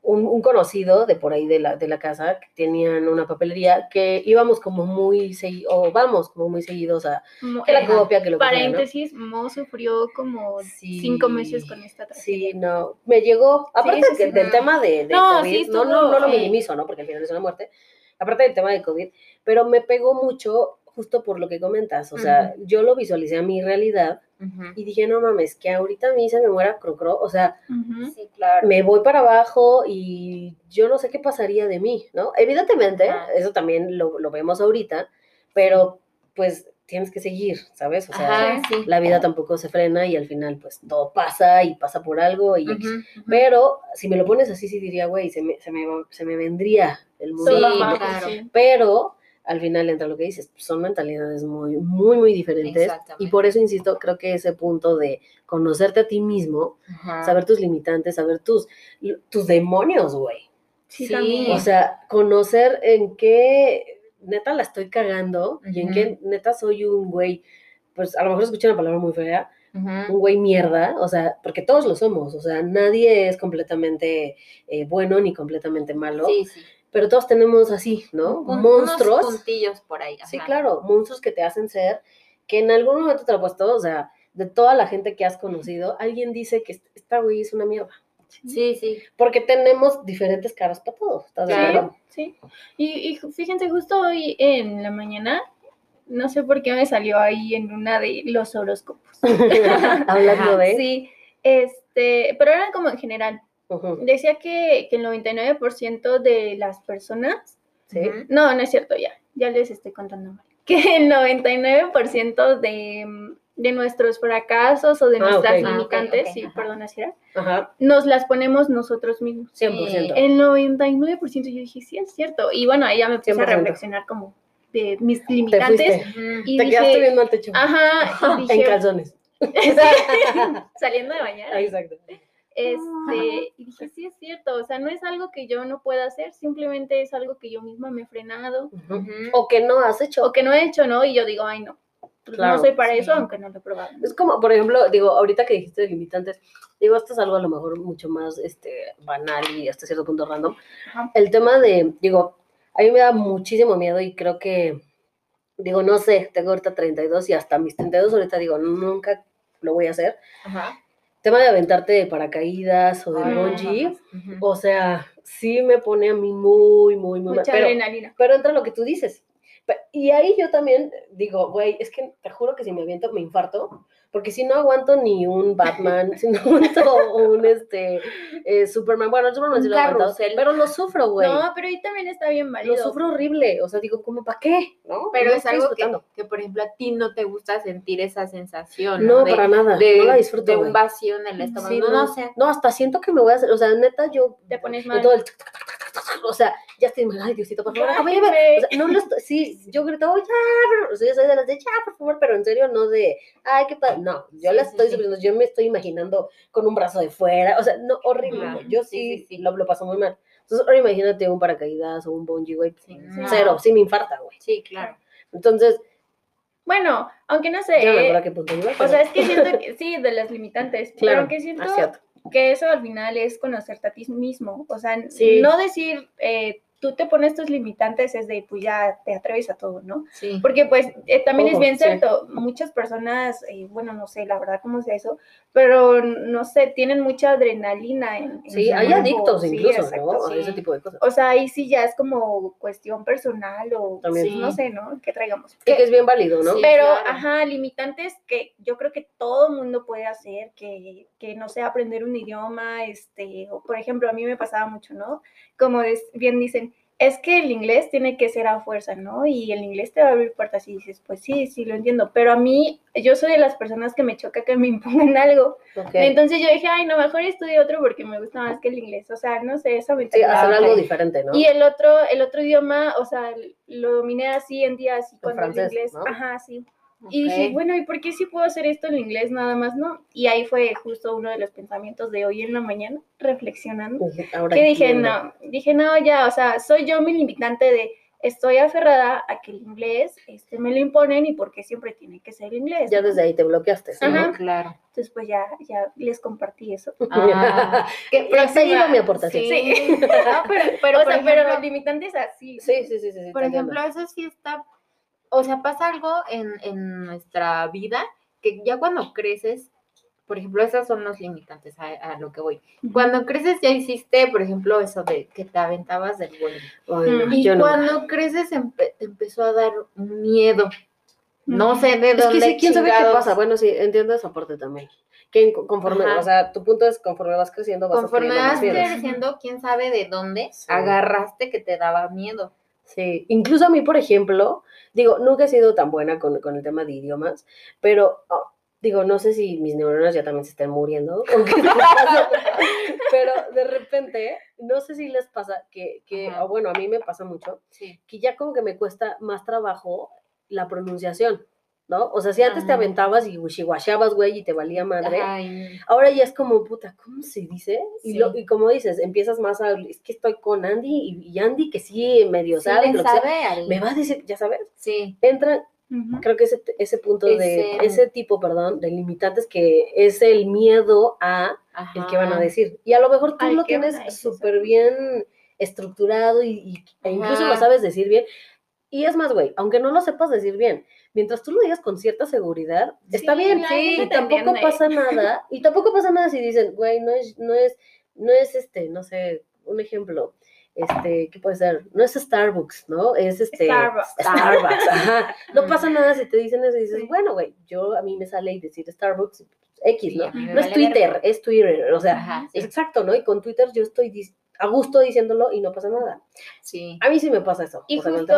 un, un conocido de por ahí de la, de la casa que tenían una papelería que íbamos como muy seguidos, o vamos como muy seguidos a mo- que la copia, que lo que fuera, ¿no? paréntesis, Mo sufrió como Sí. cinco meses con esta Sí, no, me llegó, aparte sí, del tema de, de No, COVID, sí no, no, no lo minimizo, ¿no? Porque al final es una muerte, aparte del tema de COVID, pero me pegó mucho justo por lo que comentas, o sea, yo lo visualicé a mi realidad Ujú. y dije, no mames, que ahorita a mí se me muera Crocro, o sea, Ujú. Sí, claro. me voy para abajo y yo no sé qué pasaría de mí, ¿no? Evidentemente, eso también lo, lo vemos ahorita, pero pues tienes que seguir, ¿sabes? O sea, Ajá, sí. la vida tampoco se frena y al final pues todo pasa y pasa por algo y. Pero si me lo pones así, sí diría, güey, se me, se, me, se me vendría el mundo. Sí, claro. Pero al final entra lo que dices, son mentalidades muy, muy, muy diferentes. Exactamente. Y por eso insisto, creo que ese punto de conocerte a ti mismo, Ajá. saber tus limitantes, saber tus, tus demonios, güey. Sí, Sí. también. O sea, conocer en qué neta la estoy cagando y en qué neta soy un güey, pues a lo mejor escuché una palabra muy fea, un güey mierda, o sea, porque todos lo somos, o sea, nadie es completamente eh, bueno ni completamente malo, Sí, sí. Pero todos tenemos así, ¿no? Un- Monstruos. Unos puntillos por ahí. Sí, claro, monstruos que te hacen ser, que en algún momento te lo he puesto, o sea, de toda la gente que has conocido, alguien dice que est- esta güey es una mierda, Sí, sí. porque tenemos diferentes caras para todo, ¿estás de Claro. acuerdo? Sí. Y, y fíjense, justo hoy en la mañana, no sé por qué me salió ahí en una de los horóscopos. Hablando de... Sí, este, pero era como en general. Decía que, que el 99% de las personas, sí. No, no es cierto, ya, ya les estoy contando mal, que el 99% de, de nuestros fracasos o de Ah, nuestras ok. Ah, ok, limitantes, ok, sí, ajá. perdón, así era, Ajá, nos las ponemos nosotros mismos. 100%. El 99% yo dije, sí, es cierto. Y bueno, ahí ya me puse 100%. a reflexionar como de mis Te limitantes. Ujú. Y Te dije, quedaste viendo al techo. Ajá, en calzones. saliendo de bañar. Ah, Exacto. Este, y dije, sí es cierto, o sea, no es algo que yo no pueda hacer, simplemente es algo que yo misma me he frenado Ujú. O que no has hecho. o que no he hecho, ¿no? Y yo digo, ay, no, pues Claro, no soy para sí. eso, aunque no lo he probado. Es como, por ejemplo, digo, ahorita que dijiste de limitantes, digo, esto es algo a lo mejor mucho más este, banal y hasta cierto punto random. Ajá. El tema de, digo, a mí me da muchísimo miedo y creo que, digo, no sé, tengo ahorita 32 y hasta mis 32 ahorita digo, nunca lo voy a hacer. Ajá. Tema de aventarte de paracaídas o del Ah, bungee, Ujú. o sea, sí me pone a mí muy, muy, muy mal. Mucha Pero, adrenalina. pero entra lo que tú dices. Y ahí yo también digo, güey, es que te juro que si me aviento me infarto, porque si no aguanto ni un Batman, si no aguanto un este eh, Superman, bueno, el Superman sí lo carrusel. pero lo sufro, güey. No, pero ahí también está bien lo válido. sufro horrible, o sea, digo, ¿cómo para qué? ¿No? Pero No es algo que, que, por ejemplo, a ti no te gusta sentir esa sensación. No, De- para nada, de, no la disfruto, de un vacío en el estómago. Sí, no, no, sé. No, hasta siento que me voy a hacer, o sea, neta, yo Te pones mal. todo el tac, o sea, ya estoy mal, ay Diosito, por favor. Bájenme. O sea, no lo estoy, sí, yo grito, ya, pero, o sea, yo soy de las de ya, por favor, pero en serio, no de, ay, qué padre, no, yo Sí, la sí, estoy sufriendo, yo me estoy imaginando con un brazo de fuera, o sea, no, horrible, yo sí, sí. Lo, lo paso muy mal. Entonces, ahora imagínate un paracaídas o un bungee, güey, Sí, Sí. cero, sí me infarta, güey. Sí, claro. Entonces, Bueno, aunque no sé. me acuerdo punto iba, o sea, es que siento que sí, de las limitantes. Claro, pero que siento cierto. Que eso al final es conocerte a ti mismo. O sea, Sí. no decir, eh, tú te pones tus limitantes, es de, pues ya te atreves a todo, ¿no? Sí. Porque pues eh, también Ojo, es bien sí. cierto, muchas personas, eh, bueno, no sé la verdad cómo sea eso, pero no sé, tienen mucha adrenalina en, en Sí, hay adictos Sí, incluso, exacto, ¿no? Sí. ese tipo de cosas. O sea, ahí sí ya es como cuestión personal o También. no sé, ¿no? Que traigamos. Que es bien válido, ¿no? Pero, claro. ajá, limitantes que yo creo que todo mundo puede hacer, que, que no sé, aprender un idioma, este, o por ejemplo, a mí me pasaba mucho, ¿no? Como des- bien dicen, es que el inglés tiene que ser a fuerza, ¿no? Y el inglés te va a abrir puertas y dices, pues sí, sí, lo entiendo, pero a mí, yo soy de las personas que me choca que me impongan algo. Entonces yo dije, ay, no, mejor estudio otro porque me gusta más que el inglés, o sea, no sé, eso me Sí, hacer algo diferente, ¿no? Y el otro, el otro idioma, o sea, lo dominé así en días y cuando francés, el inglés, ¿no? ajá, sí. Y dije, bueno, ¿y por qué sí puedo hacer esto en inglés nada más, no? Y ahí fue justo uno de los pensamientos de hoy en la mañana, reflexionando, Ahora que dije, entiendo. no, dije, no, ya, o sea, soy yo mi limitante de, estoy aferrada a que el inglés, este, me lo imponen y porque siempre tiene que ser inglés. Ya ¿no? desde ahí te bloqueaste, ¿sí? Ajá. Claro. Entonces, pues ya, ya les compartí eso. Ah, Que hasta ahí mi aportación. Sí. No, pero, pero o sea, pero ejemplo- los limitantes así. Sí, sí, sí, sí. sí, Por entiendo. ejemplo, eso sí está, o sea, pasa algo en, en nuestra vida que ya cuando creces, por ejemplo, esos son los limitantes a, a lo que voy. Cuando creces ya hiciste, por ejemplo, eso de que te aventabas del vuelo. Y no. cuando creces empe- te empezó a dar miedo. No sé de Es que dónde sí, quién sabe qué pasa. Bueno, sí, entiendo esa parte también. Que conforme, Ajá. o sea, tu punto es conforme vas creciendo, vas Conforme vas creciendo, quién sabe de dónde Sí. agarraste que te daba miedo. Sí, incluso a mí, por ejemplo, digo, nunca he sido tan buena con, con el tema de idiomas, pero oh, digo, no sé si mis neuronas ya también se estén muriendo, pero de repente, no sé si les pasa que, que o bueno, a mí me pasa mucho, Sí. que ya como que me cuesta más trabajo la pronunciación, ¿no? O sea, si antes te aventabas y wishiwashabas, güey, y te valía madre, Ay, ahora ya es como, puta, ¿cómo se dice? Y, lo- y como dices, empiezas más a, es que estoy con Andy y, y Andy que sí medio sí sabe, lo sea, sabe al- me va a decir, ya sabes, Sí. entra, Ujú. creo que ese, ese punto de, Ese- tipo, perdón, de limitantes que es el miedo a el que van a decir. Y a lo mejor tú Al lo tienes súper bien estructurado y, y- e incluso lo sabes decir bien. Y es más, güey, aunque no lo sepas decir bien, mientras tú lo digas con cierta seguridad, está Sí, bien. la Y tampoco pasa nada. Y tampoco pasa nada si dicen, güey, no es, no es, no es este, no sé, un ejemplo. Este, ¿qué puede ser? No es Starbucks, ¿no? Es este. Starbucks. Starbucks, ajá. No pasa nada si te dicen eso y dices, Sí. bueno, güey, yo a mí me sale y decir Starbucks X, Sí, ¿no? No es Twitter, es Twitter, o sea, Ajá, es sí. exacto, ¿no? Y con Twitter yo estoy a gusto diciéndolo y no pasa nada. Sí. A mí sí me pasa eso. Y o sea, justo,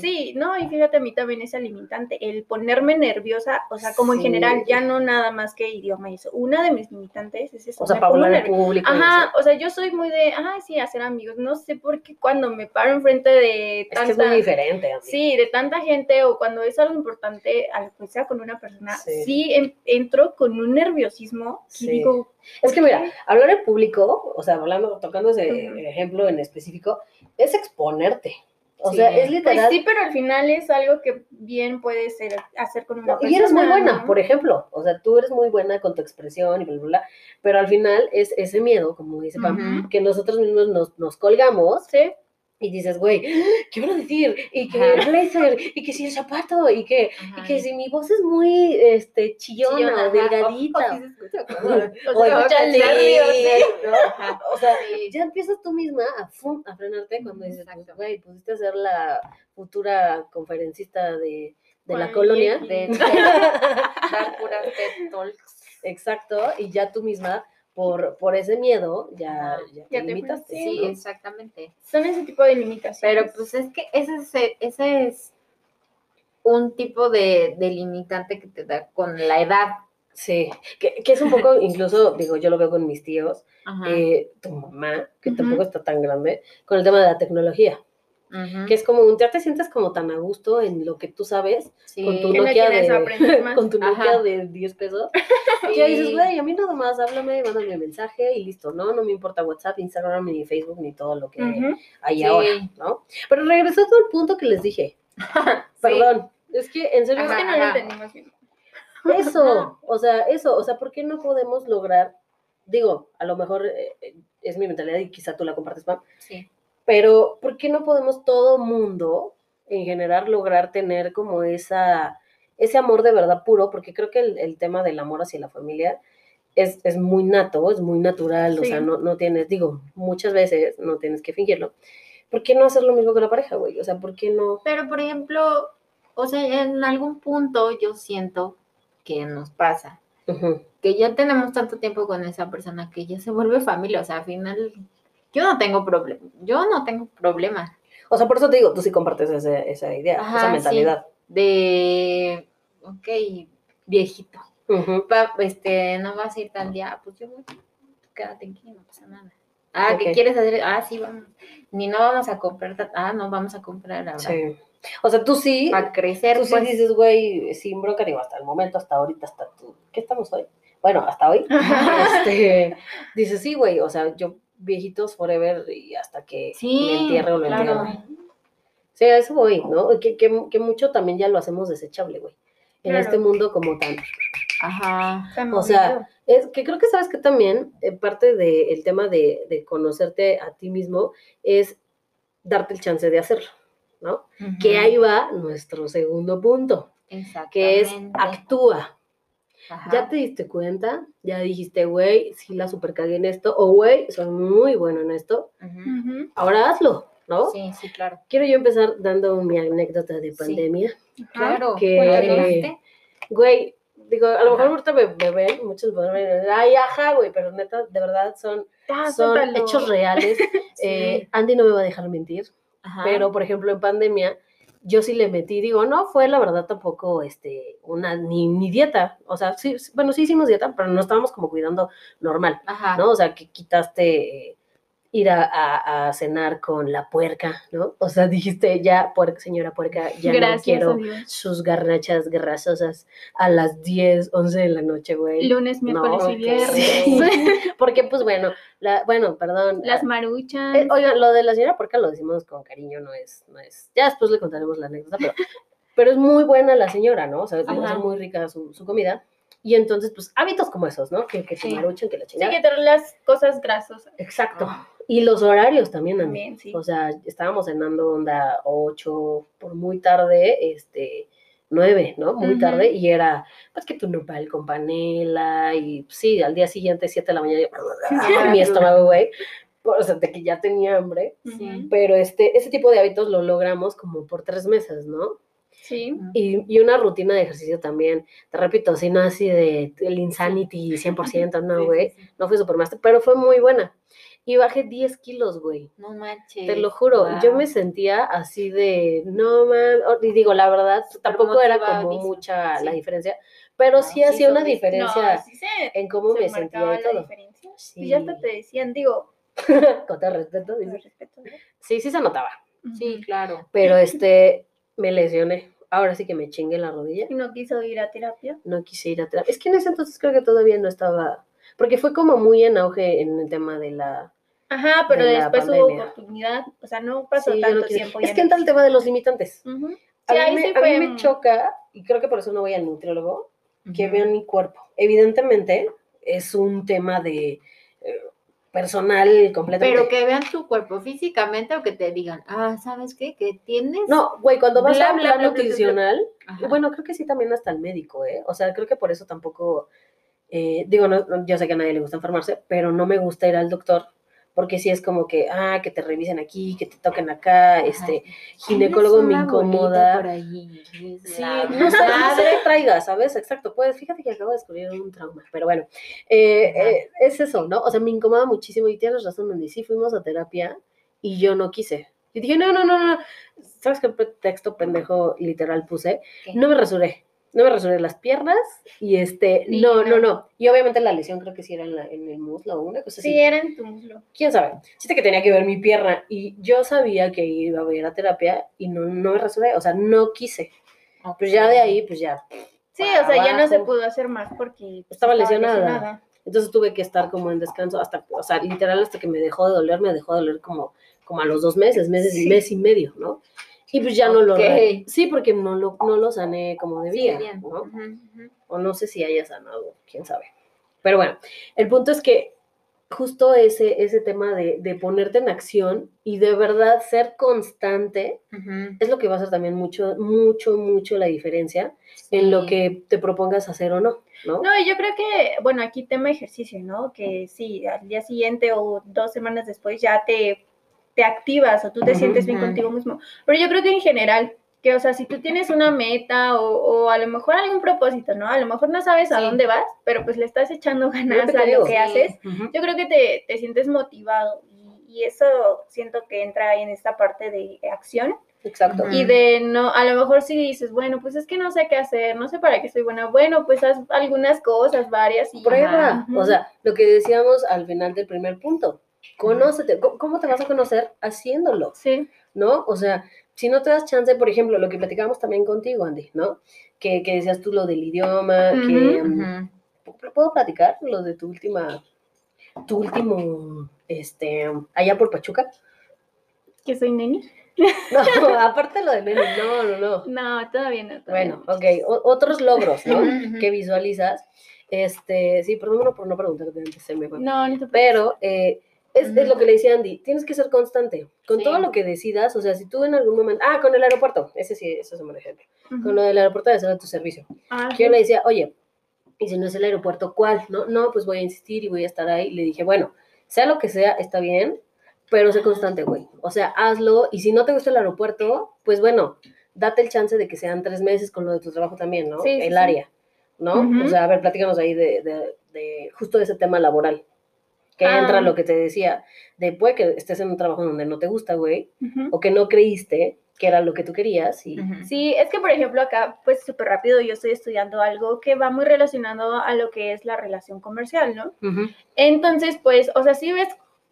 sí, no, y fíjate, a mí también esa limitante, el ponerme nerviosa, o sea, como en Sí. general, ya no nada más que idioma y eso. Una de mis limitantes es eso. O sea, para hablar en público. Ajá, o sea, yo soy muy de, ay, sí, hacer amigos. No sé por qué cuando me paro enfrente de eso. Es tanta, que es muy diferente. sí, de tanta gente o cuando es algo importante, a lo que sea con una persona, Sí. sí, en- entro con un nerviosismo y Sí. digo, Es que mira, hablar en público, o sea, hablando, tocando ese ejemplo en específico, es exponerte. O Sí. sea, es Pues literal. sí, pero al final es algo que bien puedes ser, hacer con una persona. y eres muy buena, ¿no? por ejemplo. O sea, tú eres muy buena con tu expresión y bla, bla, bla. Pero al final es ese miedo, como dice Pam, que nosotros mismos nos, nos colgamos Sí. Y dices, güey, ¿qué van a decir? Y que el blazer, y que si el zapato, y que, y que si mi voz es muy este, chillona, delgadita. O- o sí se escucha como- O o sea, ya empiezas tú misma a, fum, a frenarte cuando dices, pues, güey, pusiste a ser la futura conferencista de, de la colonia. De dar puras TED Talks. Exacto, y ya tú misma, por, por ese miedo, ya, te Ya te limitaste. Sí, ¿no? exactamente. Son ese tipo de limitaciones. Pero pues es que ese es, ese es un tipo de, de limitante que te da con la edad. Sí, que, que es un poco, incluso, digo, yo lo veo con mis tíos, eh, tu mamá, que tampoco está tan grande, con el tema de la tecnología, Que es como un, ya te sientes como tan a gusto en lo que tú sabes, Sí. con tu Nokia de, con tu Nokia Ajá. de 10 pesos, Sí. ya dices, güey, a mí nada más háblame, mándame un mensaje y listo, ¿no? No me importa WhatsApp, Instagram, ni Facebook, ni todo lo que hay Sí. ahora, ¿no? Pero regresando al punto que les dije, perdón, es que en serio, Es que no lo entendimos bien. eso, o sea, eso, o sea, ¿por qué no podemos lograr, digo, a lo mejor eh, eh, es mi mentalidad y quizá tú la compartes, Pam, Sí. Pero ¿por qué no podemos todo mundo en general lograr tener como esa, ese amor de verdad puro? Porque creo que el, el tema del amor hacia la familia es, es muy nato, es muy natural, o sea, no, no tienes, digo, muchas veces no tienes que fingirlo. ¿Por qué no hacer lo mismo con la pareja, güey? O sea, ¿por qué no? Pero, por ejemplo, o sea, en algún punto yo siento que nos pasa, que ya tenemos tanto tiempo con esa persona que ya se vuelve familia, o sea, al final yo no tengo problema, yo no tengo problema O sea, por eso te digo, tú sí compartes esa, esa idea, Ajá, esa sí. mentalidad. de, ok, viejito, pa- este, no vas a ir tal día, pues yo voy, tú quédate aquí, no pasa nada. Ah, ¿qué quieres hacer? Ah, sí, vamos. Ni no vamos a comprar, ah, no vamos a comprar ahora. Sí. O sea, tú sí, Para crecer, tú sí pues. dices, güey, sin bronca, digo, hasta el momento, hasta ahorita, hasta tú. ¿Qué estamos hoy? Bueno, hasta hoy. este, dices, sí, güey, o sea, yo viejitos forever y hasta que Sí, me entierre o lo claro. entierre. Sí, a eso voy, ¿no? Que, que, que mucho también ya lo hacemos desechable, güey. En Claro. este mundo como tan... Ajá. Tan O sea. Es que creo que sabes que también eh, parte del tema de, de conocerte a ti mismo es darte el chance de hacerlo, ¿no? Que ahí va nuestro segundo punto, que es actúa. Ajá. Ya te diste cuenta, ya dijiste, güey, sí la super cagué en esto, o güey, soy muy bueno en esto, ahora hazlo, ¿no? Sí, sí, claro. Quiero yo empezar dando mi anécdota de Sí. pandemia. Ajá. Claro. que-. Güey, digo, a lo mejor ahorita me, me ven, muchos me ven, ay, ajá, güey, pero neta, de verdad son, Ah, son hechos reales. Eh, Andy no me va a dejar mentir, Ajá. pero por ejemplo en pandemia yo sí le metí, digo, no fue la verdad tampoco este una ni, ni dieta, o sea, sí, bueno, sí hicimos dieta, pero no estábamos como cuidando normal, Ajá. ¿no? O sea, que quitaste eh, ir a, a- a cenar con la puerca, ¿no? O sea, dijiste, ya, puerca, señora puerca, ya no Gracias quiero a Dios. sus garnachas grasosas a las 10, 11 de la noche, güey. Lunes, miércoles No, y viernes. Sí, porque pues bueno, la, bueno, perdón. Las maruchas. eh, oigan, lo de la señora Puerca lo decimos con cariño, no es, no es. Ya después le contaremos la anécdota, pero, pero es muy buena la señora, ¿no? O sea, hace muy rica su, su comida. Y entonces, pues, hábitos como esos, ¿no? Que, que se Sí. maruchan, que la sí, chingada. que te las cosas grasosas. Exacto. Ah. Y los horarios también. También, sí. O sea, estábamos cenando onda 8, por muy tarde, este, 9, ¿no? Muy tarde, y era, pues que tu nopal con panela, y sí, al día siguiente, 7 de la mañana, yo, mi estómago, güey, o sea, de que ya tenía hambre, Sí. Ujú. pero este, ese tipo de hábitos lo logramos como por tres meses, ¿no? Sí. Y, y una rutina de ejercicio también, te repito, si no así de el insanity 100%, no, güey, sí, sí. no fue supermaster, pero fue muy buena. Y bajé 10 kilos, güey. No manches. Te lo juro, yo me sentía así de, no man, y digo, la verdad, tampoco era como mucha la diferencia, pero No, sí sí hacía una diferencia No, sí se, en cómo se me sentía y todo. Y ya hasta te decían, digo, Con todo respeto, con dices. respeto. ¿no? Sí, sí se notaba, Sí, claro. pero este, me lesioné. Ahora sí que me chingué la rodilla. Y no quiso ir a terapia. No quise ir a terapia. Es que en ese entonces creo que todavía no estaba, porque fue como muy en auge en el tema de la... Ajá, pero de después hubo oportunidad, o sea, no pasó Sí, tanto no tiempo. Es que entra el tema de los limitantes. A, Sí, mí me, a mí me choca, y creo que por eso no voy al nutriólogo, que vean mi cuerpo. Evidentemente es un tema de eh, personal completamente. Pero que vean tu cuerpo físicamente o que te digan, ah, ¿sabes qué? Que tienes. No, güey, cuando vas Bla, a un bla, plan bla, bla, bla, bla. nutricional, bueno, creo que sí también hasta el médico, ¿eh? O sea, creo que por eso tampoco, eh, digo, no, yo sé que a nadie le gusta enfermarse, pero no me gusta ir al doctor, porque sí es como que, ah, que te revisen aquí, que te toquen acá, Ajá. este, ginecólogo me incomoda. por ahí, Sí, no sé, traiga, ¿sabes? Exacto, pues fíjate que acabo de descubrir un trauma, pero bueno, eh, eh, es eso, ¿no? O sea, me incomoda muchísimo y tienes razón, Mandy, sí fuimos a terapia y yo no quise. Y dije, no, no, no, no, ¿sabes qué texto pendejo literal puse? ¿Qué? No me rasuré, no me rasuré las piernas y este, Sí, no, no. no. Y obviamente la lesión creo que sí era en, la- en el muslo o una cosa así. Sí, era en tu muslo. quién sabe. Chiste que tenía que ver mi pierna y yo sabía que iba a ir a terapia y no, no me rasuré, o sea, no quise. Pero ya de ahí, pues ya. Sí, o sea, ya no se pudo hacer más porque pues, Estaba lesionada. Entonces tuve que estar como en descanso hasta, o sea, literal hasta que me dejó de doler, me dejó de doler como, como a los dos meses, meses y Sí. mes y medio, ¿no? Y pues ya no lo... Sí, porque no lo, no lo sané como debía, bien. ¿no? Ujú, ujú. O no sé si haya sanado, quién sabe. Pero bueno, el punto es que justo ese, ese tema de, de ponerte en acción y de verdad ser constante Ujú. es lo que va a hacer también mucho, mucho, mucho la diferencia en lo Sí. que te propongas hacer o no, ¿no? No, yo creo que, bueno, aquí tema ejercicio, ¿no? Que sí, al día siguiente o dos semanas después ya te, te activas o tú te sientes bien contigo mismo. Pero yo creo que en general, que, o sea, si tú tienes una meta o, o a lo mejor algún propósito, ¿no? A lo mejor no sabes a dónde vas, pero pues le estás echando ganas a lo que Sí. haces. Yo creo que te, te sientes motivado y, y eso siento que entra en esta parte de acción Exacto. Y de no, a lo mejor si dices, bueno, pues es que no sé qué hacer, no sé para qué soy buena, bueno, pues haz algunas cosas, varias y Prueba. O sea, lo que decíamos al final del primer punto. Conócete. ¿Cómo- ¿Cómo te vas a conocer? Haciéndolo, sí, ¿no? O sea, si no te das chance, por ejemplo, lo que platicábamos también contigo, Andy, ¿no? Que, que decías tú lo del idioma, que... Ujú. mm, Ujú. ¿Puedo platicar lo de tu última, tu último, este, allá por Pachuca? que soy neni. No, aparte lo de Neni, no, no, no. No, todavía no. todavía Bueno, no. ok, o- otros logros, ¿no? Ujú, ujú. que visualizas. Este, sí, perdón por no preguntarte antes, se me fue. No, no te Pero eh, es, es lo que le decía Andy, tienes que ser constante con Sí. todo lo que decidas, o sea, si tú en algún momento, ah, con el aeropuerto, ese sí, eso es un buen ejemplo, Ujú. con lo del aeropuerto de hacer a tu servicio. Ah, Que yo le decía, oye, y si no es el aeropuerto, ¿cuál? No, no, pues voy a insistir y voy a estar ahí. Le dije, bueno, sea lo que sea, está bien, pero sé constante, güey. O sea, hazlo, y si no te gusta el aeropuerto, pues bueno, date el chance de que sean tres meses con lo de tu trabajo también, ¿no? Sí, el área, ¿no? Ujú. O sea, a ver, platícanos ahí de, de, de justo de ese tema laboral. Que Ah. entra lo que te decía, de puede que estés en un trabajo donde no te gusta, güey, Ujú. o que no creíste que era lo que tú querías, y Ujú. Sí, es que por ejemplo acá, pues súper rápido, yo estoy estudiando algo que va muy relacionado a lo que es la relación comercial, ¿no? Ujú. Entonces, pues, o sea, sí ves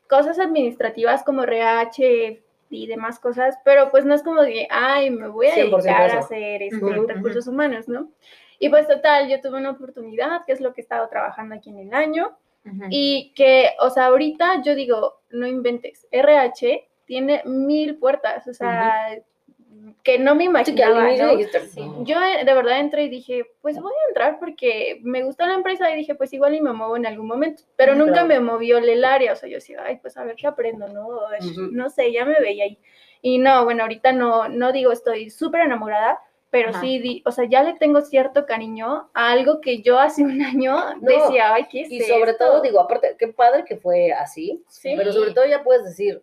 cosas administrativas como RH y demás cosas, pero pues no es como que, ay, me voy a 100% dedicar a hacer este, recursos humanos, ¿no? Y pues total, yo tuve una oportunidad, que es lo que he estado trabajando aquí en el año, Ujú. y que, o sea, ahorita yo digo, no inventes, RH tiene mil puertas, o sea, que no me Sí, imaginaba, dijiste, Sí. "No". Yo eh, de verdad entré y dije, pues voy a entrar porque me gustó la empresa y dije, pues igual y me muevo en algún momento, pero nunca claro. me movió el área, o sea, yo decía, ay, pues a ver qué aprendo, ¿no? O, Ujú. No sé, ya me veía ahí. Y no, bueno, ahorita no, no digo estoy súper enamorada, pero Ajá. sí, di- o sea, ya le tengo cierto cariño a algo que yo hace un año No, decía, ay, ¿qué es Y sobre esto?". todo, digo, aparte, qué padre que fue así, Sí. pero sobre todo ya puedes decir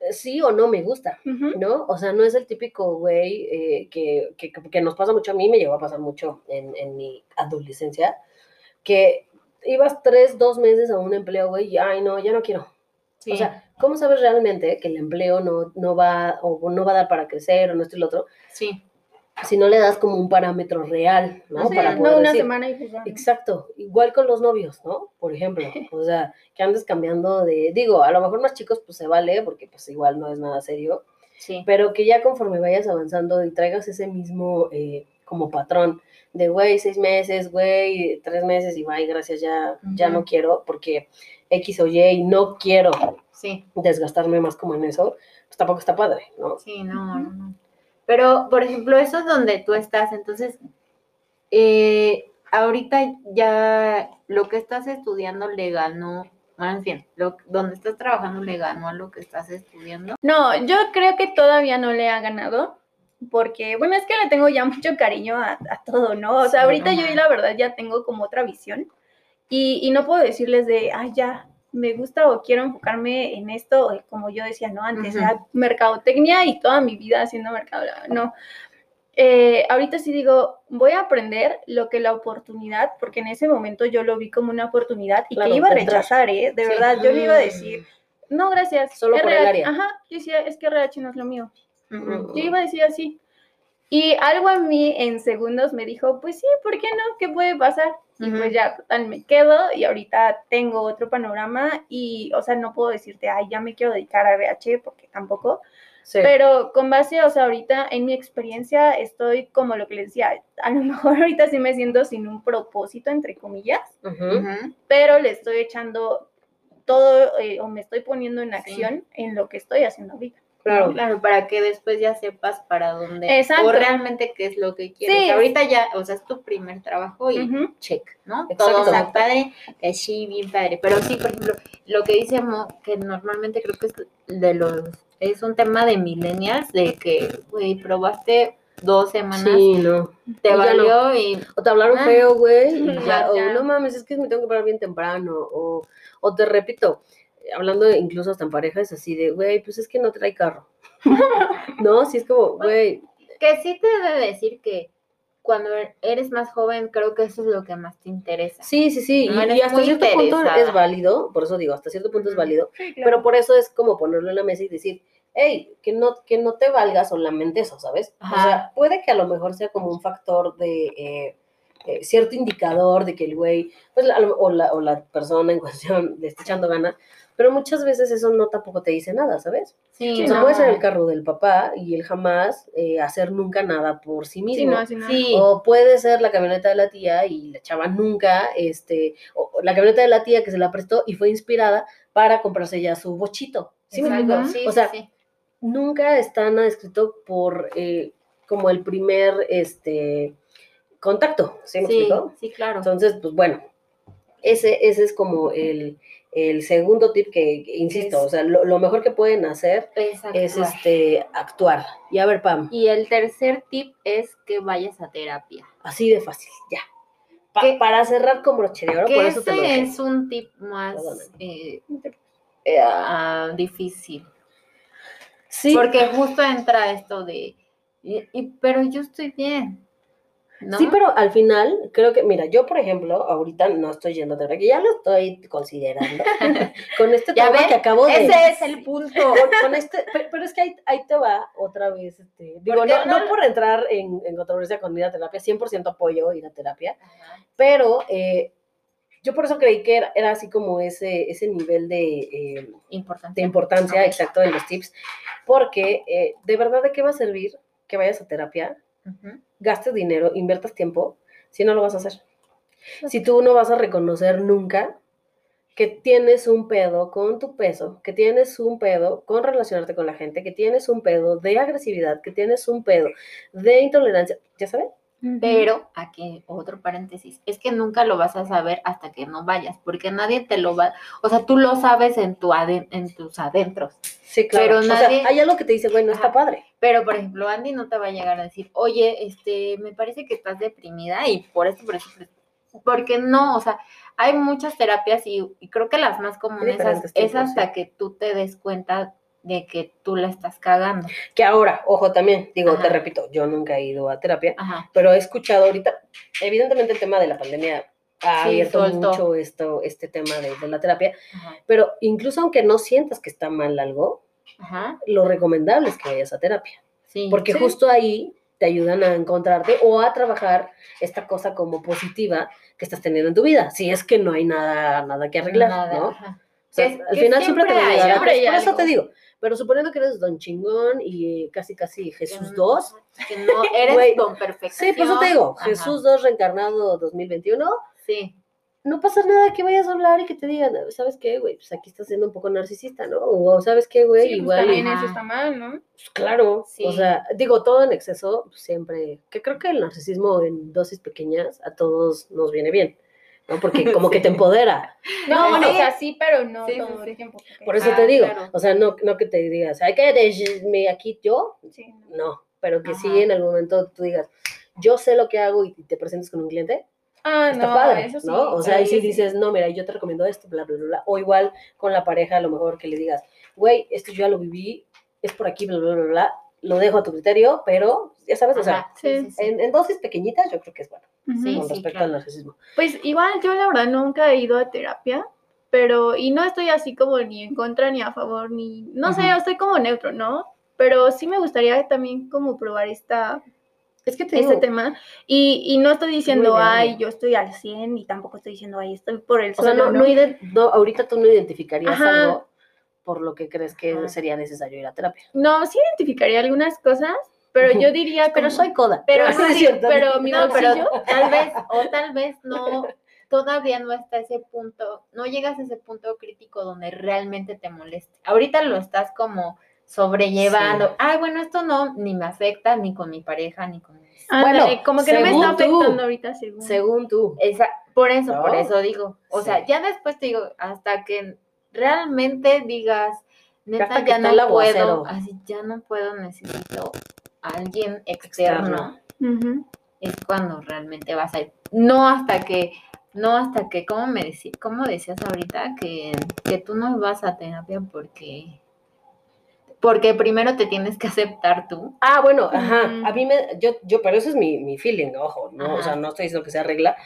eh, sí o no me gusta. ¿no? O sea, no es el típico güey eh, que, que, que nos pasa mucho, a mí me llegó a pasar mucho en, en mi adolescencia, que ibas tres, dos meses a un empleo, güey, y ay, no, ya no quiero. Sí. O sea, ¿cómo sabes realmente que el empleo no, no va o no va a dar para crecer o no esto y lo otro? sí. Si no le das como un parámetro real, ¿no? Sí, para no, poder una decir, semana y ¿no? Exacto, igual con los novios, ¿no? Por ejemplo, o sea, que andes cambiando de, digo, a lo mejor más chicos pues se vale, porque pues igual no es nada serio, Sí. pero que ya conforme vayas avanzando y traigas ese mismo eh, como patrón de, güey, seis meses, güey, tres meses y bye, gracias, ya, ya no quiero porque X o Y y no quiero Sí, desgastarme más como en eso, pues tampoco está padre, ¿no? sí, no, no, no. Pero, por ejemplo, eso es donde tú estás, entonces, eh, ahorita ya lo que estás estudiando le ganó, más bien, lo, donde estás trabajando le ganó a lo que estás estudiando. No, yo creo que todavía no le ha ganado, porque, bueno, es que le tengo ya mucho cariño a, a todo, ¿no? O sea, Sí, ahorita no yo la verdad ya tengo como otra visión y, y no puedo decirles de, ay, ya, me gusta o quiero enfocarme en esto, eh, como yo decía, ¿no? Antes Ujú. era mercadotecnia y toda mi vida haciendo mercado, no. Eh, ahorita sí digo, voy a aprender lo que la oportunidad, porque en ese momento yo lo vi como una oportunidad y Claro, que iba a rechazar, ¿eh? De Sí. verdad, yo le iba a decir, no, gracias. Solo por el RH, área. Ajá, yo decía, es que RH no es lo mío. Ujú. Yo iba a decir así. Y algo a mí en segundos me dijo, pues sí, ¿por qué no? ¿Qué puede pasar? Y pues ya, total, me quedo y ahorita tengo otro panorama y, o sea, no puedo decirte, ay, ya me quiero dedicar a RH porque tampoco. Sí. Pero con base, o sea, ahorita en mi experiencia estoy como lo que les decía, a lo mejor ahorita sí me siento sin un propósito, entre comillas, pero le estoy echando todo eh, o me estoy poniendo en Sí. acción en lo que estoy haciendo ahorita. Claro. Claro, para que después ya sepas para dónde Exacto. o realmente qué es lo que quieres. Sí. Ahorita ya, o sea, es tu primer trabajo y check, ¿no? Exacto. Todo padre, que sí, bien padre. Pero sí, por ejemplo, lo que dice Mo, que normalmente creo que es de los, es un tema de millennials, de que, güey, probaste dos semanas, Sí, no. te Y valió y O te hablaron Ah. feo, güey, o no mames, es que me tengo que parar bien temprano, o, o te repito, hablando incluso hasta en parejas, así de, güey, pues es que no trae carro. no, sí es como, güey, que sí te debe decir que cuando eres más joven, creo que eso es lo que más te interesa. sí, sí, sí, No y, hasta cierto punto es válido, por eso digo, hasta cierto punto es válido, Sí, pero por eso es como ponerlo en la mesa y decir, hey, que no, que no te valga solamente eso, ¿sabes? O sea, puede que a lo mejor sea como un factor de eh, eh, cierto indicador de que el güey, pues, la- o, la, o la persona en cuestión le está echando ganas, pero muchas veces eso no tampoco te dice nada, ¿sabes? Sí, o sea, no. puede ser el carro del papá y él jamás eh, hacer nunca nada por sí mismo. Sí, no, así no. Sí. O puede ser la camioneta de la tía y la chava nunca, este, o la camioneta de la tía que se la prestó y fue inspirada para comprarse ya su bochito. ¿Sí me Exacto, explico? sí, o sea, sí, sí. nunca está nada escrito por eh, como el primer este contacto. ¿Sí me Sí, explico? sí, claro. Entonces, pues bueno, ese, ese es como el, el segundo tip que, insisto, Es- o sea, lo, lo mejor que pueden hacer es este actuar. Y a ver, Pam, Y el tercer tip es que vayas a terapia. así de fácil, ya. Para cerrar con broche de oro, Que por eso te lo dejé. es un tip más eh, eh, ah, difícil. Sí, Porque justo entra esto de, y- y- pero yo estoy bien. ¿No? Sí, pero al final, creo que, mira, yo por ejemplo, ahorita no estoy yendo a terapia, que ya lo estoy considerando. con este tema que acabo de. Ese es el punto. Con, este, pero, pero es que ahí, ahí te va otra vez. Este, digo, ¿Por qué no, no por entrar en, en controversia con ir a terapia, 100% apoyo ir a terapia, pero eh, yo por eso creí que era, era así como ese, ese nivel de, eh, Importante. de importancia, exacto, en los tips, porque eh, de verdad, ¿de qué va a servir que vayas a terapia? Gastes dinero, inviertas tiempo, si no lo vas a hacer. Si tú no vas a reconocer nunca que tienes un pedo con tu peso, que tienes un pedo con relacionarte con la gente, que tienes un pedo de agresividad, que tienes un pedo de intolerancia, ¿ya sabes? Pero aquí otro paréntesis, es que nunca lo vas a saber hasta que no vayas, porque nadie te lo va, o sea, tú lo sabes en tu aden- en tus adentros, Sí, claro. Pero o sea, nadie- hay algo que te dice, bueno, está Ajá. padre. pero por ejemplo, Andy no te va a llegar a decir, "Oye, este, me parece que estás deprimida y por esto por eso por esto". porque no, o sea, hay muchas terapias y, y creo que las más comunes es, diferentes es tipos, hasta sí. que tú te des cuenta de que tú la estás cagando. Que ahora, ojo también, digo, te Ajá. repito, yo nunca he ido a terapia, Ajá. pero he escuchado ahorita, evidentemente el tema de la pandemia ha Sí, abierto soltó. mucho esto, este tema de, de la terapia, Ajá. pero incluso aunque no sientas que está mal algo, Ajá. lo recomendable es que vayas a terapia, Sí. porque Sí. justo ahí te ayudan a encontrarte o a trabajar esta cosa como positiva que estás teniendo en tu vida, si es que no hay nada, nada que arreglar, Nada, ¿no? ajá. O sea, Que- al que final siempre te va a siempre hay, ayudar a- siempre hay por eso algo. te digo, pero suponiendo que eres don chingón y casi casi Jesús Que 2. Que no eres Güey, con perfección. Sí, por eso te digo, Ajá, Jesús 2 reencarnado 2021. Sí. No pasa nada que vayas a hablar y que te digan, ¿sabes qué, güey? Pues aquí estás siendo un poco narcisista, ¿no? O ¿sabes qué, güey? Sí, pues Igual. también Ajá. eso está mal, ¿no? Pues, claro, Sí. o sea, digo, todo en exceso pues, siempre, que creo que el narcisismo en dosis pequeñas a todos nos viene bien, ¿no? Porque como que te Sí. empodera. No, No, bueno, sí. o sea, sí, pero no Sí, sí, todo sí. el tiempo. porque- Por eso Ah, te digo, claro. o sea, no, no que te digas, hay que decirme aquí yo, Sí, no. pero que sí Ajá. en algún momento tú digas, yo sé lo que hago y te presentes con un cliente, Ah, está no, padre, eso sí. ¿no? O sea, ahí sí, dices, no, mira, yo te recomiendo esto, bla, bla, bla, bla. O igual con la pareja, a lo mejor que le digas, güey, esto yo ya lo viví, es por aquí, bla, bla, bla, bla, lo dejo a tu criterio, pero, ya sabes, o sea, Ajá, sí, sí, en, en dosis pequeñitas yo creo que es bueno, con respecto claro. al narcisismo. Pues igual yo la verdad nunca he ido a terapia, pero y no estoy así como ni en contra ni a favor ni no sé, Ujú. estoy como neutro, ¿no? Pero sí me gustaría también como probar esta Es que te este digo, tema y, y no estoy diciendo, ay, yo estoy al 100 y tampoco estoy diciendo, ay, estoy por el o sea, suelo, no, ¿no? no, ahorita tú no identificarías Ajá. algo por lo que crees que Ajá. sería necesario ir a terapia. No, sí identificaría algunas cosas, pero yo diría Pero soy coda. pero sí, pero mi No, pero tal vez, o tal vez no, todavía no está ese punto, no llegas a ese punto crítico donde realmente te moleste. Ahorita lo estás como sobrellevando. Sí. Ay, bueno, esto no ni me afecta ni con mi pareja ni con Ándale, Bueno, como que no me está tú. afectando ahorita según. Según tú. Esa, por eso, por eso digo. O Sí. sea, ya después te digo, hasta que realmente digas, neta, ya no puedo, así ya no puedo, necesito a alguien externo. Es cuando realmente vas a ir. No hasta que, no hasta que, ¿cómo me decías, cómo decías ahorita? Que, que tú no vas a terapia porque, porque primero te tienes que aceptar tú. Ah, bueno, ajá. A mí me, yo, yo, pero eso es mi, mi feeling, ojo, ¿no? O sea, no estoy diciendo que se arregla.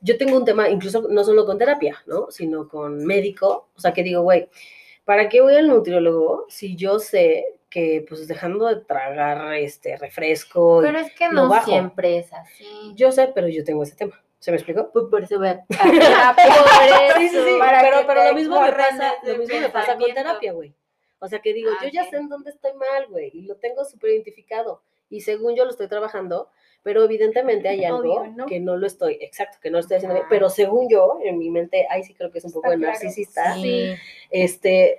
Yo tengo un tema, incluso no solo con terapia, ¿no? Sino con médico. O sea, que digo, güey, ¿para qué voy al nutriólogo si yo sé que, pues, dejando de tragar este refresco, Pero es que no bajo. siempre es así. yo sé, pero yo tengo ese tema. ¿Se me explicó? Pues por eso voy a- Sí, sí, sí, para pero, pero lo mismo me pasa, lo mismo me pasa con terapia, güey. O sea, que digo, Ah, yo ya sé en dónde estoy mal, güey, y lo tengo súper identificado. Y según yo lo estoy trabajando, pero evidentemente hay algo Obvio, ¿no? que no lo estoy, exacto, que no lo estoy haciendo bien. Ajá. Pero según yo, en mi mente, ahí sí creo que es un poco de claro. narcisista, Sí. este,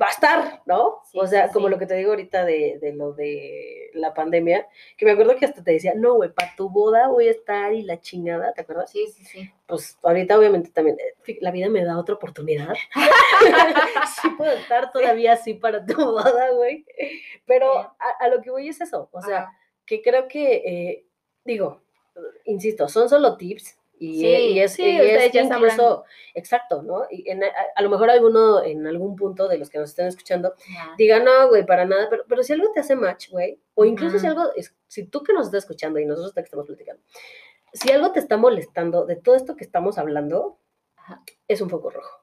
va a estar, ¿no? Sí, o sea, sí, como sí. lo que te digo ahorita de, de lo de la pandemia, que me acuerdo que hasta te decía, no, güey, para tu boda voy a estar y la chingada, ¿te acuerdas? Sí, sí, sí. pues ahorita obviamente también eh, la vida me da otra oportunidad. sí puedo estar todavía así para tu boda, güey. Pero a, a lo que voy es eso, o sea, Ajá. que creo que, eh, digo, insisto, son solo tips y, Sí, eh, y es, sí, y es ya sabrán. incluso, exacto, ¿no? Y en- a, a lo mejor alguno en algún punto de los que nos estén escuchando Ajá. diga, no, güey, para nada, pero, pero si algo te hace match, güey, o incluso si Ujú. algo, es, si tú que nos estás escuchando y nosotros que estamos platicando, si algo te está molestando de todo esto que estamos hablando, Ajá. es un foco rojo.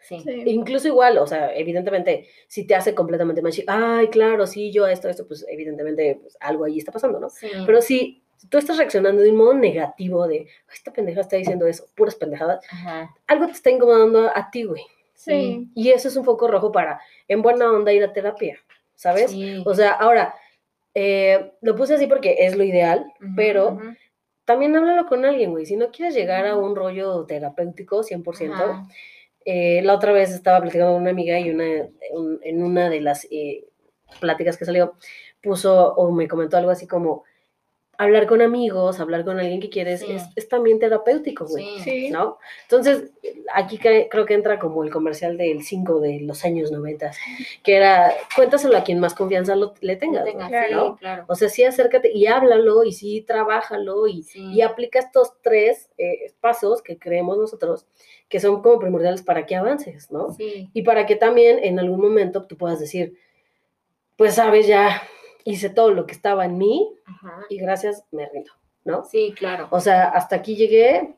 Sí. Sí. Incluso igual, o sea, evidentemente, si te hace completamente match, y, ay, claro, sí, yo esto, esto, pues evidentemente pues, algo ahí está pasando, ¿no? Sí. Pero si tú estás reaccionando de un modo negativo de, "Ay, esta pendeja está diciendo eso, puras pendejadas, Ajá. algo te está incomodando a ti, güey. Sí. Y eso es un foco rojo para, en buena onda, ir a terapia, ¿sabes? Sí. O sea, ahora, eh, lo puse así porque es lo ideal, pero también háblalo con alguien, güey. Si no quieres llegar a un rollo terapéutico 100%, Ajá. eh, la otra vez estaba platicando con una amiga y una, un- en una de las eh, pláticas que salió, puso o me comentó algo así como, hablar con amigos, hablar con alguien que quieres, Sí. es, es también terapéutico, güey. Sí. ¿no? Entonces, aquí cre- creo que entra como el comercial del 5 de los años 90, que era, cuéntaselo a quien más confianza lo- le tengas, Tenga, ¿no? Claro. ¿no? claro. O sea, sí acércate y háblalo y sí trabájalo y, Sí. y aplica estos tres eh, pasos que creemos nosotros que son como primordiales para que avances, ¿no? Sí. Y para que también en algún momento tú puedas decir, pues sabes, ya hice todo lo que estaba en mí Ajá. y gracias, me rindo, ¿no? Sí, claro. O sea, hasta aquí llegué,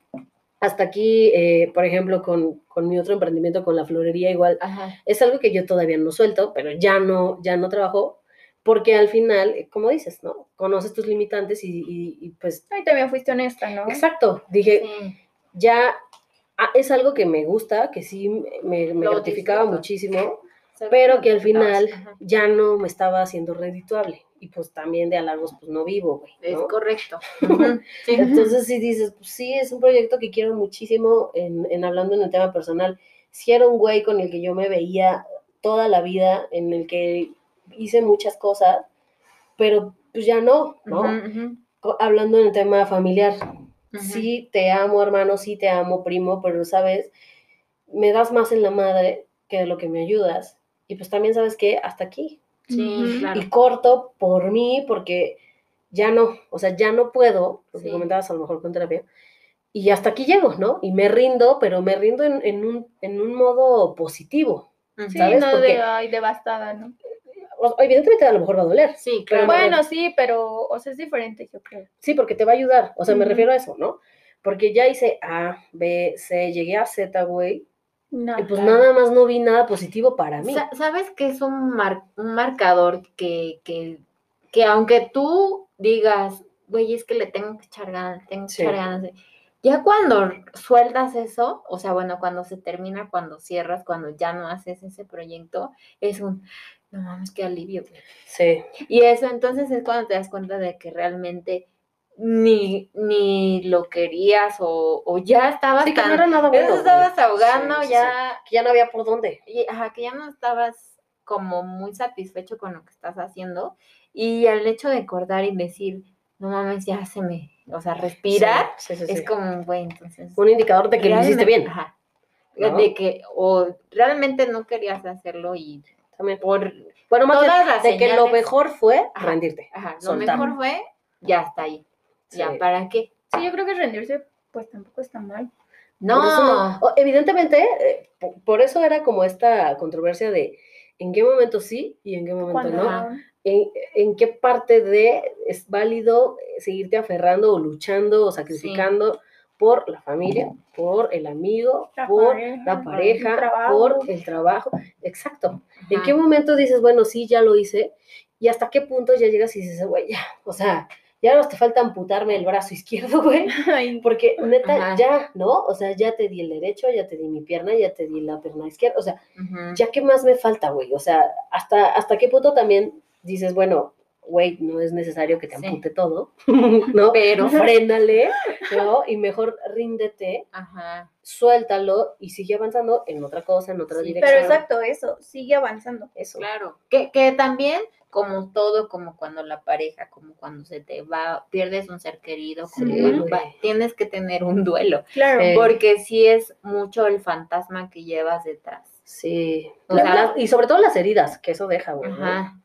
hasta aquí, eh, por ejemplo, con, con mi otro emprendimiento, con la florería, igual, Ajá. es algo que yo todavía no suelto, pero ya no, ya no trabajo, porque al final, eh, como dices, ¿no? Conoces tus limitantes y, y- y, pues, Ay, también fuiste honesta, ¿no? exacto, dije, Sí. ya ah, es algo que me gusta, que sí me, me gratificaba disfruto. muchísimo, pero que al final Ajá. ya no me estaba haciendo redituable. Y pues también de halagos, pues no vivo, güey. Es correcto. Sí. Entonces sí dices, pues sí, es un proyecto que quiero muchísimo en, en hablando en el tema personal. Si era un güey con el que yo me veía toda la vida, en el que hice muchas cosas, pero pues ya no, ¿no? Hablando en el tema familiar, sí te amo hermano, sí te amo primo, pero sabes, me das más en la madre que de lo que me ayudas. Y pues también sabes que hasta aquí. Sí, claro. Y corto por mí porque ya no, o sea, ya no puedo, lo que Sí. comentabas a lo mejor con terapia, y hasta aquí llego, ¿no? Y me rindo, pero me rindo en, en un, en un modo positivo. Ujú. Sí, ¿sabes? no Porque- de ay, devastada, ¿no? Evidentemente a lo mejor va a doler, Sí, Pero claro. Bueno, sí, pero, o sea, es diferente, yo creo. sí, porque te va a ayudar, o sea, me Ujú. refiero a eso, ¿no? Porque ya hice A, B, C, llegué a Z, güey, No, y pues claro. nada más no vi nada positivo para mí. Sa- ¿Sabes que es un, mar- un marcador que, que, que aunque tú digas, güey, es que le tengo que echar ganas, tengo que Sí. echar ganas, ya cuando sueltas eso, o sea, bueno, cuando se termina, cuando cierras, cuando ya no haces ese proyecto, es un, no mames, qué alivio. güey". Sí, Y eso entonces es cuando te das cuenta de que realmente ni, ni lo querías o, o ya estabas sí que tan- no era nada ya bueno. te estabas güey. ahogando, Sí, sí, sí. ya Que ya no había por dónde. y, ajá, que ya no estabas como muy satisfecho con lo que estás haciendo y el hecho de acordar y decir, no mames, ya se me, o sea, respirar, es como, güey, entonces... un indicador de que lo hiciste bien. ajá, ¿no? de que o realmente no querías hacerlo y También. por, Bueno, más bien, todas las de que lo mejor fue Ajá. rendirte. ajá, lo Soltar. mejor fue, ya está ahí, ya, Sí. ¿para qué? Sí, yo creo que rendirse, pues tampoco está mal. No, Por no- evidentemente, eh, po- por, eso era como esta controversia de en qué momento sí y en qué momento Cuando no. En, en qué parte de es válido seguirte aferrando o luchando o sacrificando por la familia, por el amigo, La por pareja, la el pareja, trabajo. por el trabajo. Exacto. ¿En ajá, qué momento dices, bueno, sí, ya lo hice? ¿Y hasta qué punto ya llegas y dices, güey, ya, o sea, ya no te falta amputarme el brazo izquierdo, güey? Porque neta, Ajá. ya, ¿no? O sea, ya te di el derecho, ya te di mi pierna, ya te di la pierna izquierda. O sea, ya qué más me falta, güey. O sea, hasta, hasta qué punto también dices, bueno, güey, no es necesario que te Sí. ampute todo, ¿no? pero, Frénale, ¿no? Y mejor ríndete, ajá, suéltalo y sigue avanzando en otra cosa, en otra Sí, dirección. pero exacto, eso, sigue avanzando. Eso. Claro, que, que también, como todo, como cuando la pareja, como cuando se te va, pierdes un ser querido, como Sí, cuando va- tienes que tener un duelo, Claro. Sí. porque sí es mucho el fantasma que llevas detrás. Sí. O La- sea- la- y sobre todo las heridas, que eso deja, güey. ¿no?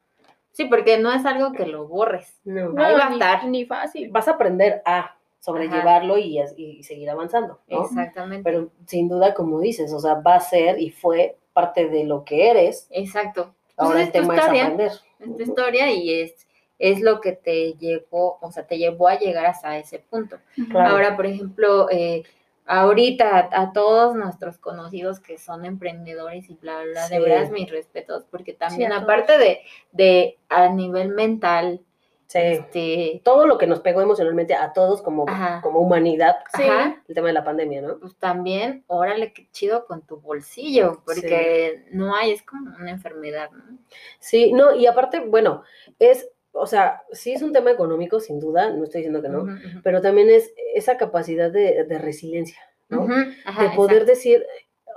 Sí, porque no es algo que lo borres. No. No, ahí va a estar. ni fácil. Vas a aprender a sobrellevarlo y, seguir avanzando, ¿no? Exactamente. Pero sin duda, como dices, o sea, va a ser y fue parte de lo que eres. Exacto. Pues Ahora es el tema es historia, aprender. es tu historia y es, es lo que te llevó, o sea, te llevó a llegar hasta ese punto. Claro. Ahora, por ejemplo, eh, ahorita a, a todos nuestros conocidos que son emprendedores y bla, bla, Sí. de veras mis respetos, porque también aparte de, de a nivel mental, Sí. este, Todo lo que nos pegó emocionalmente a todos como, Ajá. como humanidad, Sí. el tema de la pandemia, ¿no? pues también, órale, qué chido con tu bolsillo, porque no hay, es como una enfermedad, ¿no? Sí, no, y aparte, bueno, es, o sea, sí es un tema económico, sin duda, no estoy diciendo que no, pero también es esa capacidad de, de resiliencia, ¿no? Ajá, de poder exacto. decir,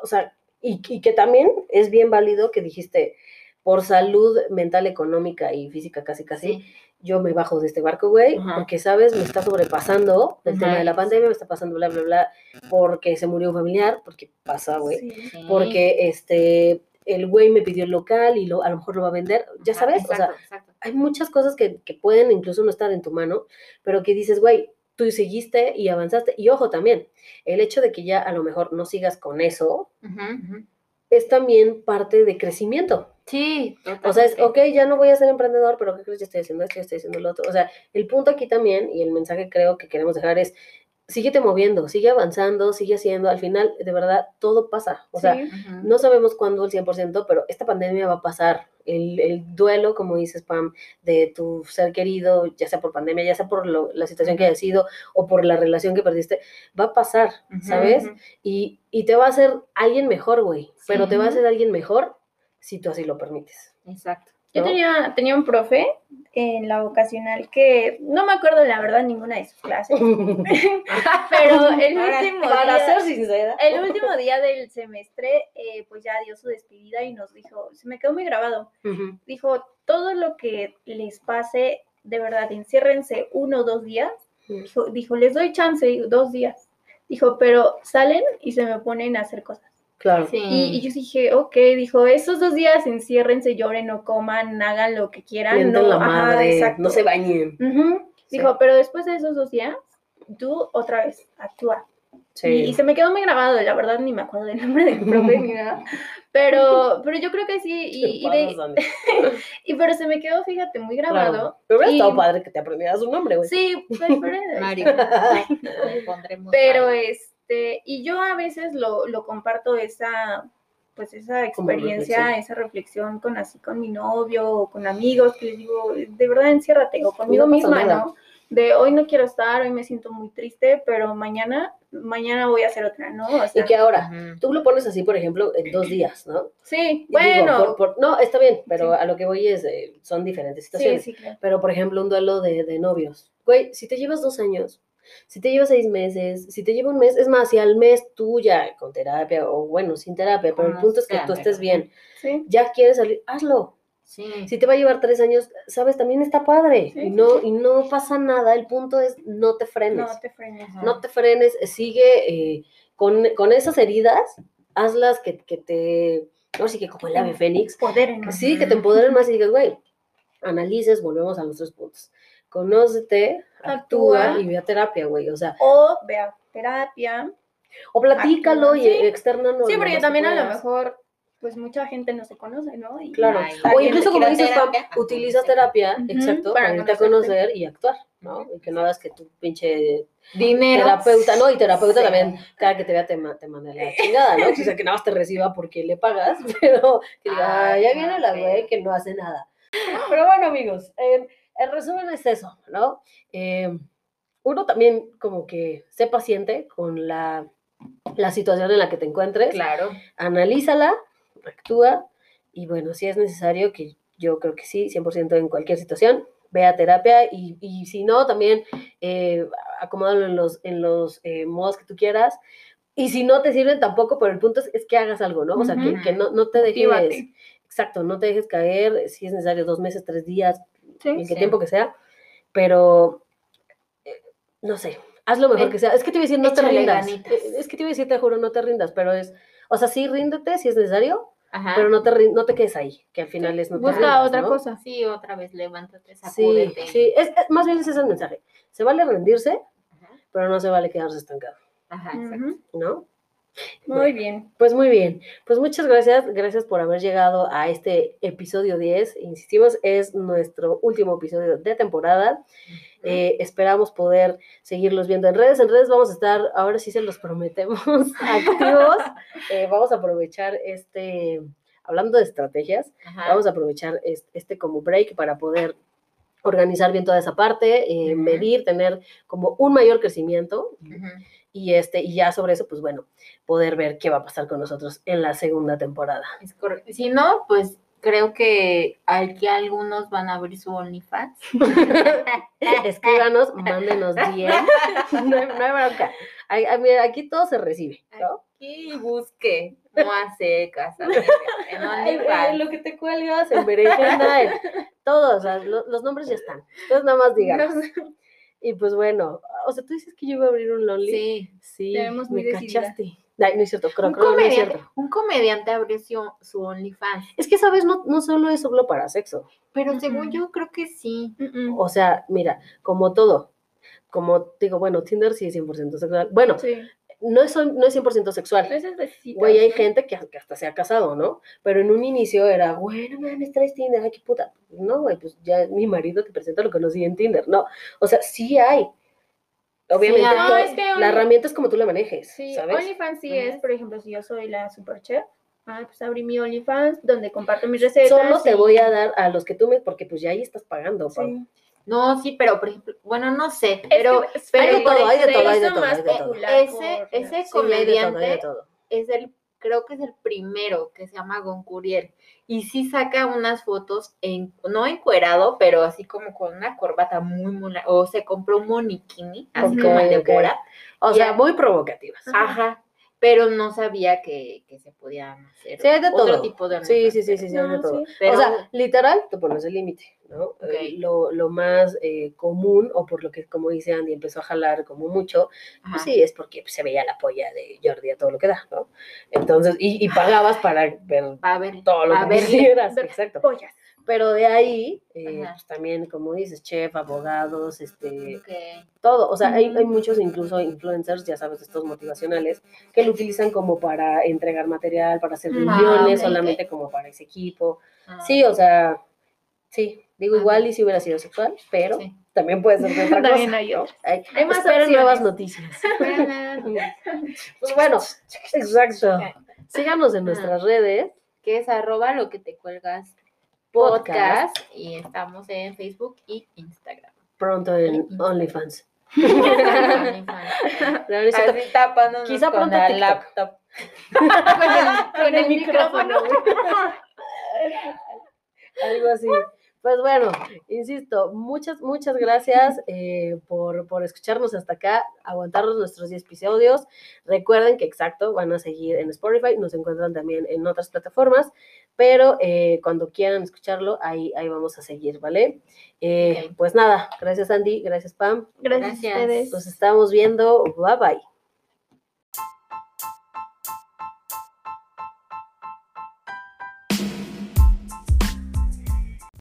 o sea, y, y que también es bien válido que dijiste, por salud mental, económica y física casi casi, Sí, yo me bajo de este barco, güey, porque, ¿sabes? Me está sobrepasando el tema de la pandemia, me está pasando bla, bla, bla, porque se murió un familiar, porque pasa, güey, Sí. porque este, el güey me pidió el local y lo, a lo mejor lo va a vender, ya sabes, o sea, exacto. Hay muchas cosas que, que pueden incluso no estar en tu mano, pero que dices, güey, tú seguiste y avanzaste, y ojo también, el hecho de que ya a lo mejor no sigas con eso, es también parte de crecimiento. Sí, O sea, es, ok, ya no voy a ser emprendedor, pero ¿qué crees? Ya estoy haciendo esto, ya estoy haciendo lo otro. O sea, el punto aquí también, y el mensaje creo que queremos dejar es, síguete moviendo, sigue avanzando, sigue haciendo. Al final, de verdad, todo pasa. O sea, no sabemos cuándo el 100%, pero esta pandemia va a pasar. El, el duelo, como dices, Pam, de tu ser querido, ya sea por pandemia, ya sea por lo- la situación que haya sido o por la relación que perdiste, va a pasar, ¿sabes? Y, y te va a hacer alguien mejor, güey. Pero te va a hacer alguien mejor si tú así lo permites. Exacto. Yo tenía, tenía un profe en la vocacional que no me acuerdo la verdad ninguna de sus clases, pero el Ahora, último Para día, ser sincera. el último día del semestre, eh, pues ya dio su despedida y nos dijo, se me quedó muy grabado, dijo, todo lo que les pase, de verdad, enciérrense uno o dos días, dijo, dijo, les doy chance, dos días, dijo, pero salen y se me ponen a hacer cosas. Claro. Sí. Y, y yo dije, ok, dijo, esos dos días enciérrense, lloren, no coman, hagan lo que quieran. Mienten no, la ajá, madre, no se bañen. Ujú. Sí. Dijo, pero después de esos dos días, tú otra vez actúa. Sí. Y, y se me quedó muy grabado, la verdad ni me acuerdo del nombre del profe ni nada. Pero, pero yo creo que sí, y, y, de- y pero se me quedó, fíjate, muy grabado. Claro. Pero hubiera estado padre que te aprendieras un nombre, güey. Sí, pues, pero, Mario. Pondremos pero Mario. Este, y yo a veces lo, lo comparto esa, pues esa experiencia, reflexión. esa reflexión con así con mi novio o con amigos, que les digo, de verdad enciérrate, o conmigo No misma, nada. ¿no? De hoy no quiero estar, hoy me siento muy triste, pero mañana, mañana voy a hacer otra, ¿no? O Y sea, que ahora, Ujú. tú lo pones así, por ejemplo, en dos días, ¿no? sí, Y digo, bueno, por- por- no, está bien, pero Sí. a lo que voy es, eh, son diferentes sí, situaciones. sí, claro. Pero, por ejemplo, un duelo de, de novios. Güey, si te llevas dos años, si te llevas seis meses, si te lleva un mes, es más, si al mes tú ya con terapia o bueno, sin terapia, pero el punto es que tú estés bien, Sí, ya quieres salir, hazlo. Sí. Si te va a llevar tres años, sabes, también está padre. Sí, y, no, y no pasa nada. El punto es no te frenes. no te frenes. No te frenes, sigue eh, con, con esas heridas, hazlas que, que te, no sí que como el ave fénix, sí, que te empoderen más y digas, güey, analices, volvemos a los tres puntos. Conócete, actúa, Actúa. y ve a terapia, güey. O sea, O vea terapia. o platícalo Actúa, y sí. externalo. Sí, porque también a lo mejor, pues mucha gente no se conoce, ¿no? Y- Claro. O incluso como dices, Pam, terapia, utilizas actúe. terapia, Ujú, exacto, para irte a conocer y actuar, ¿no? Y que no hagas que tu pinche Dinero. terapeuta, ¿no? Y terapeuta Sí. también, cada que te vea te, te manda la chingada, ¿no? O sea, que nada más te reciba porque le pagas, pero que diga, "Ah, ya viene la güey que no hace nada. Pero bueno, amigos, en, en resumen es eso, ¿no? Eh, uno también como que sé paciente con la, la situación en la que te encuentres, Claro. analízala, actúa, y bueno, si es necesario, que yo creo que sí, 100% en cualquier situación, ve a terapia y, y si no, también eh, acomódalo en los, en los eh, modos que tú quieras. Y si no te sirven tampoco, pero el punto es, es que hagas algo, ¿no? O sea, que, que no, no te dejes, exacto, no te dejes caer, si es necesario, dos meses, tres días, Sí, en qué sí. tiempo que sea, pero eh, no sé, haz lo mejor Eh, que sea. Es que te iba a decir, no te rindas. ganitas. Eh, Es que te iba a decir, te juro, no te rindas, pero es, o sea, sí, ríndete si es necesario, Ajá. pero no te, no te quedes ahí, que al final es no te Busca rindas, otra ¿no? cosa. Sí, otra vez levántate, Sí, sacúdete. sí, es, es- más bien ese es el mensaje. Se vale rendirse, Ajá. pero no se vale quedarse estancado, Ajá, exacto. ¿no? Muy bien. Pues muy bien, pues muchas gracias, gracias por haber llegado a este episodio 10. Insistimos, es nuestro último episodio de temporada. Eh, esperamos poder seguirlos viendo en redes. En redes vamos a estar, ahora sí se los prometemos, activos. Eh, vamos a aprovechar este, hablando de estrategias, Ajá. vamos a aprovechar es- este, como break para poder organizar bien toda esa parte, eh, medir, tener como un mayor crecimiento. Y este y ya sobre eso pues bueno poder ver qué va a pasar con nosotros en la segunda temporada Es correcto. Si no, pues creo que aquí algunos van a abrir su OnlyFans. escríbanos mándenos DM no, hay, no hay bronca Ay, mira, aquí todo se recibe ¿no? Aquí busque, no hace casa. Lo que te cuelgas en berenjena en todo o sea, lo- los nombres ya están entonces nada más digan y pues bueno o sea tú dices que yo iba a abrir un lonely Sí. sí me decidida. cachaste Ay, no es cierto creo, Un creo que no es comediante, cierto un comediante abrió su, su OnlyFans. es que sabes no, no solo es solo para sexo Pero según yo creo que sí. O sea, mira, como todo, como digo, bueno, Tinder sí es 100% sexual. Bueno, Sí. No es, no es 100% sexual. Citas, Güey, hay ¿no? gente que, que hasta se ha casado, ¿no? Pero en un inicio era, bueno, mames, traes Tinder, ay, qué puta. No, güey, pues ya mi marido te presenta lo conocí en Tinder. No, o sea, sí hay. Obviamente, todo- No, es que la Only- herramienta es como tú la manejes, Sí, ¿sabes? OnlyFans sí Ujú. es, por ejemplo, si yo soy la super chef, ah, pues abrí mi OnlyFans donde comparto mis recetas. Solo te voy a dar a los que tú me, porque pues ya ahí estás pagando. Sí. No, sí, pero por ejemplo, bueno, no sé, Es pero que pero hay de todo, hay de todo, hay de todo, más hay de todo. popular ese, ese Sí, hay de todo, hay de comediante es el creo que es el primero, que se llama Goncuriel. Y sí saca unas fotos, en, no encuerado, pero así como con una corbata muy, muy... la- O se compró un moniquini, así como el de ok. Bora. O sea, a- muy provocativas. Ajá. Pero no sabía que, que se podían hacer Sí, de otro todo. tipo de Sí, sí, sí, sí, sí, hay de No, todo. sí. Pero, O sea, literal, te pones el límite, ¿no? Eh, Lo, lo más eh, común, o por lo que, como dice Andy, empezó a jalar como mucho, ajá. pues sí, es porque se veía la polla de Jordi a todo lo que da, ¿no? Entonces, y, y pagabas para ver a ver, todo lo a que ver, quisieras, ver exacto. Pollas. Pero de ahí, eh, pues también, como dices, chef, abogados, este, todo. O sea, hay, hay muchos incluso influencers, ya sabes, estos motivacionales, que lo utilizan como para entregar material, para hacer Ah, reuniones, solamente como para ese equipo. Ah, Sí, o sea, sí, digo Ajá. igual y si hubiera sido sexual, pero Sí. también puede ser de otra También cosa. hay. Hay, Hay más esperen nuevas noticias. Bueno, Pues bueno, exacto. Síganos en nuestras redes. que es arroba lo que te cuelgas Podcast. podcast y estamos en Facebook y Instagram. Pronto en OnlyFans. Así tapándonos Quizá con pronto la TikTok. laptop. Con el, con el micrófono. Algo así. Pues bueno, insisto, muchas, muchas gracias eh, por, por escucharnos hasta acá, aguantarnos nuestros 10 episodios. Recuerden que exacto, van a seguir en Spotify, nos encuentran también en otras plataformas, pero eh, cuando quieran escucharlo, ahí, ahí vamos a seguir, ¿vale? Eh. Pues nada, gracias Andy, gracias Pam, Gracias, Gracias. a ustedes. nos estamos viendo, bye bye.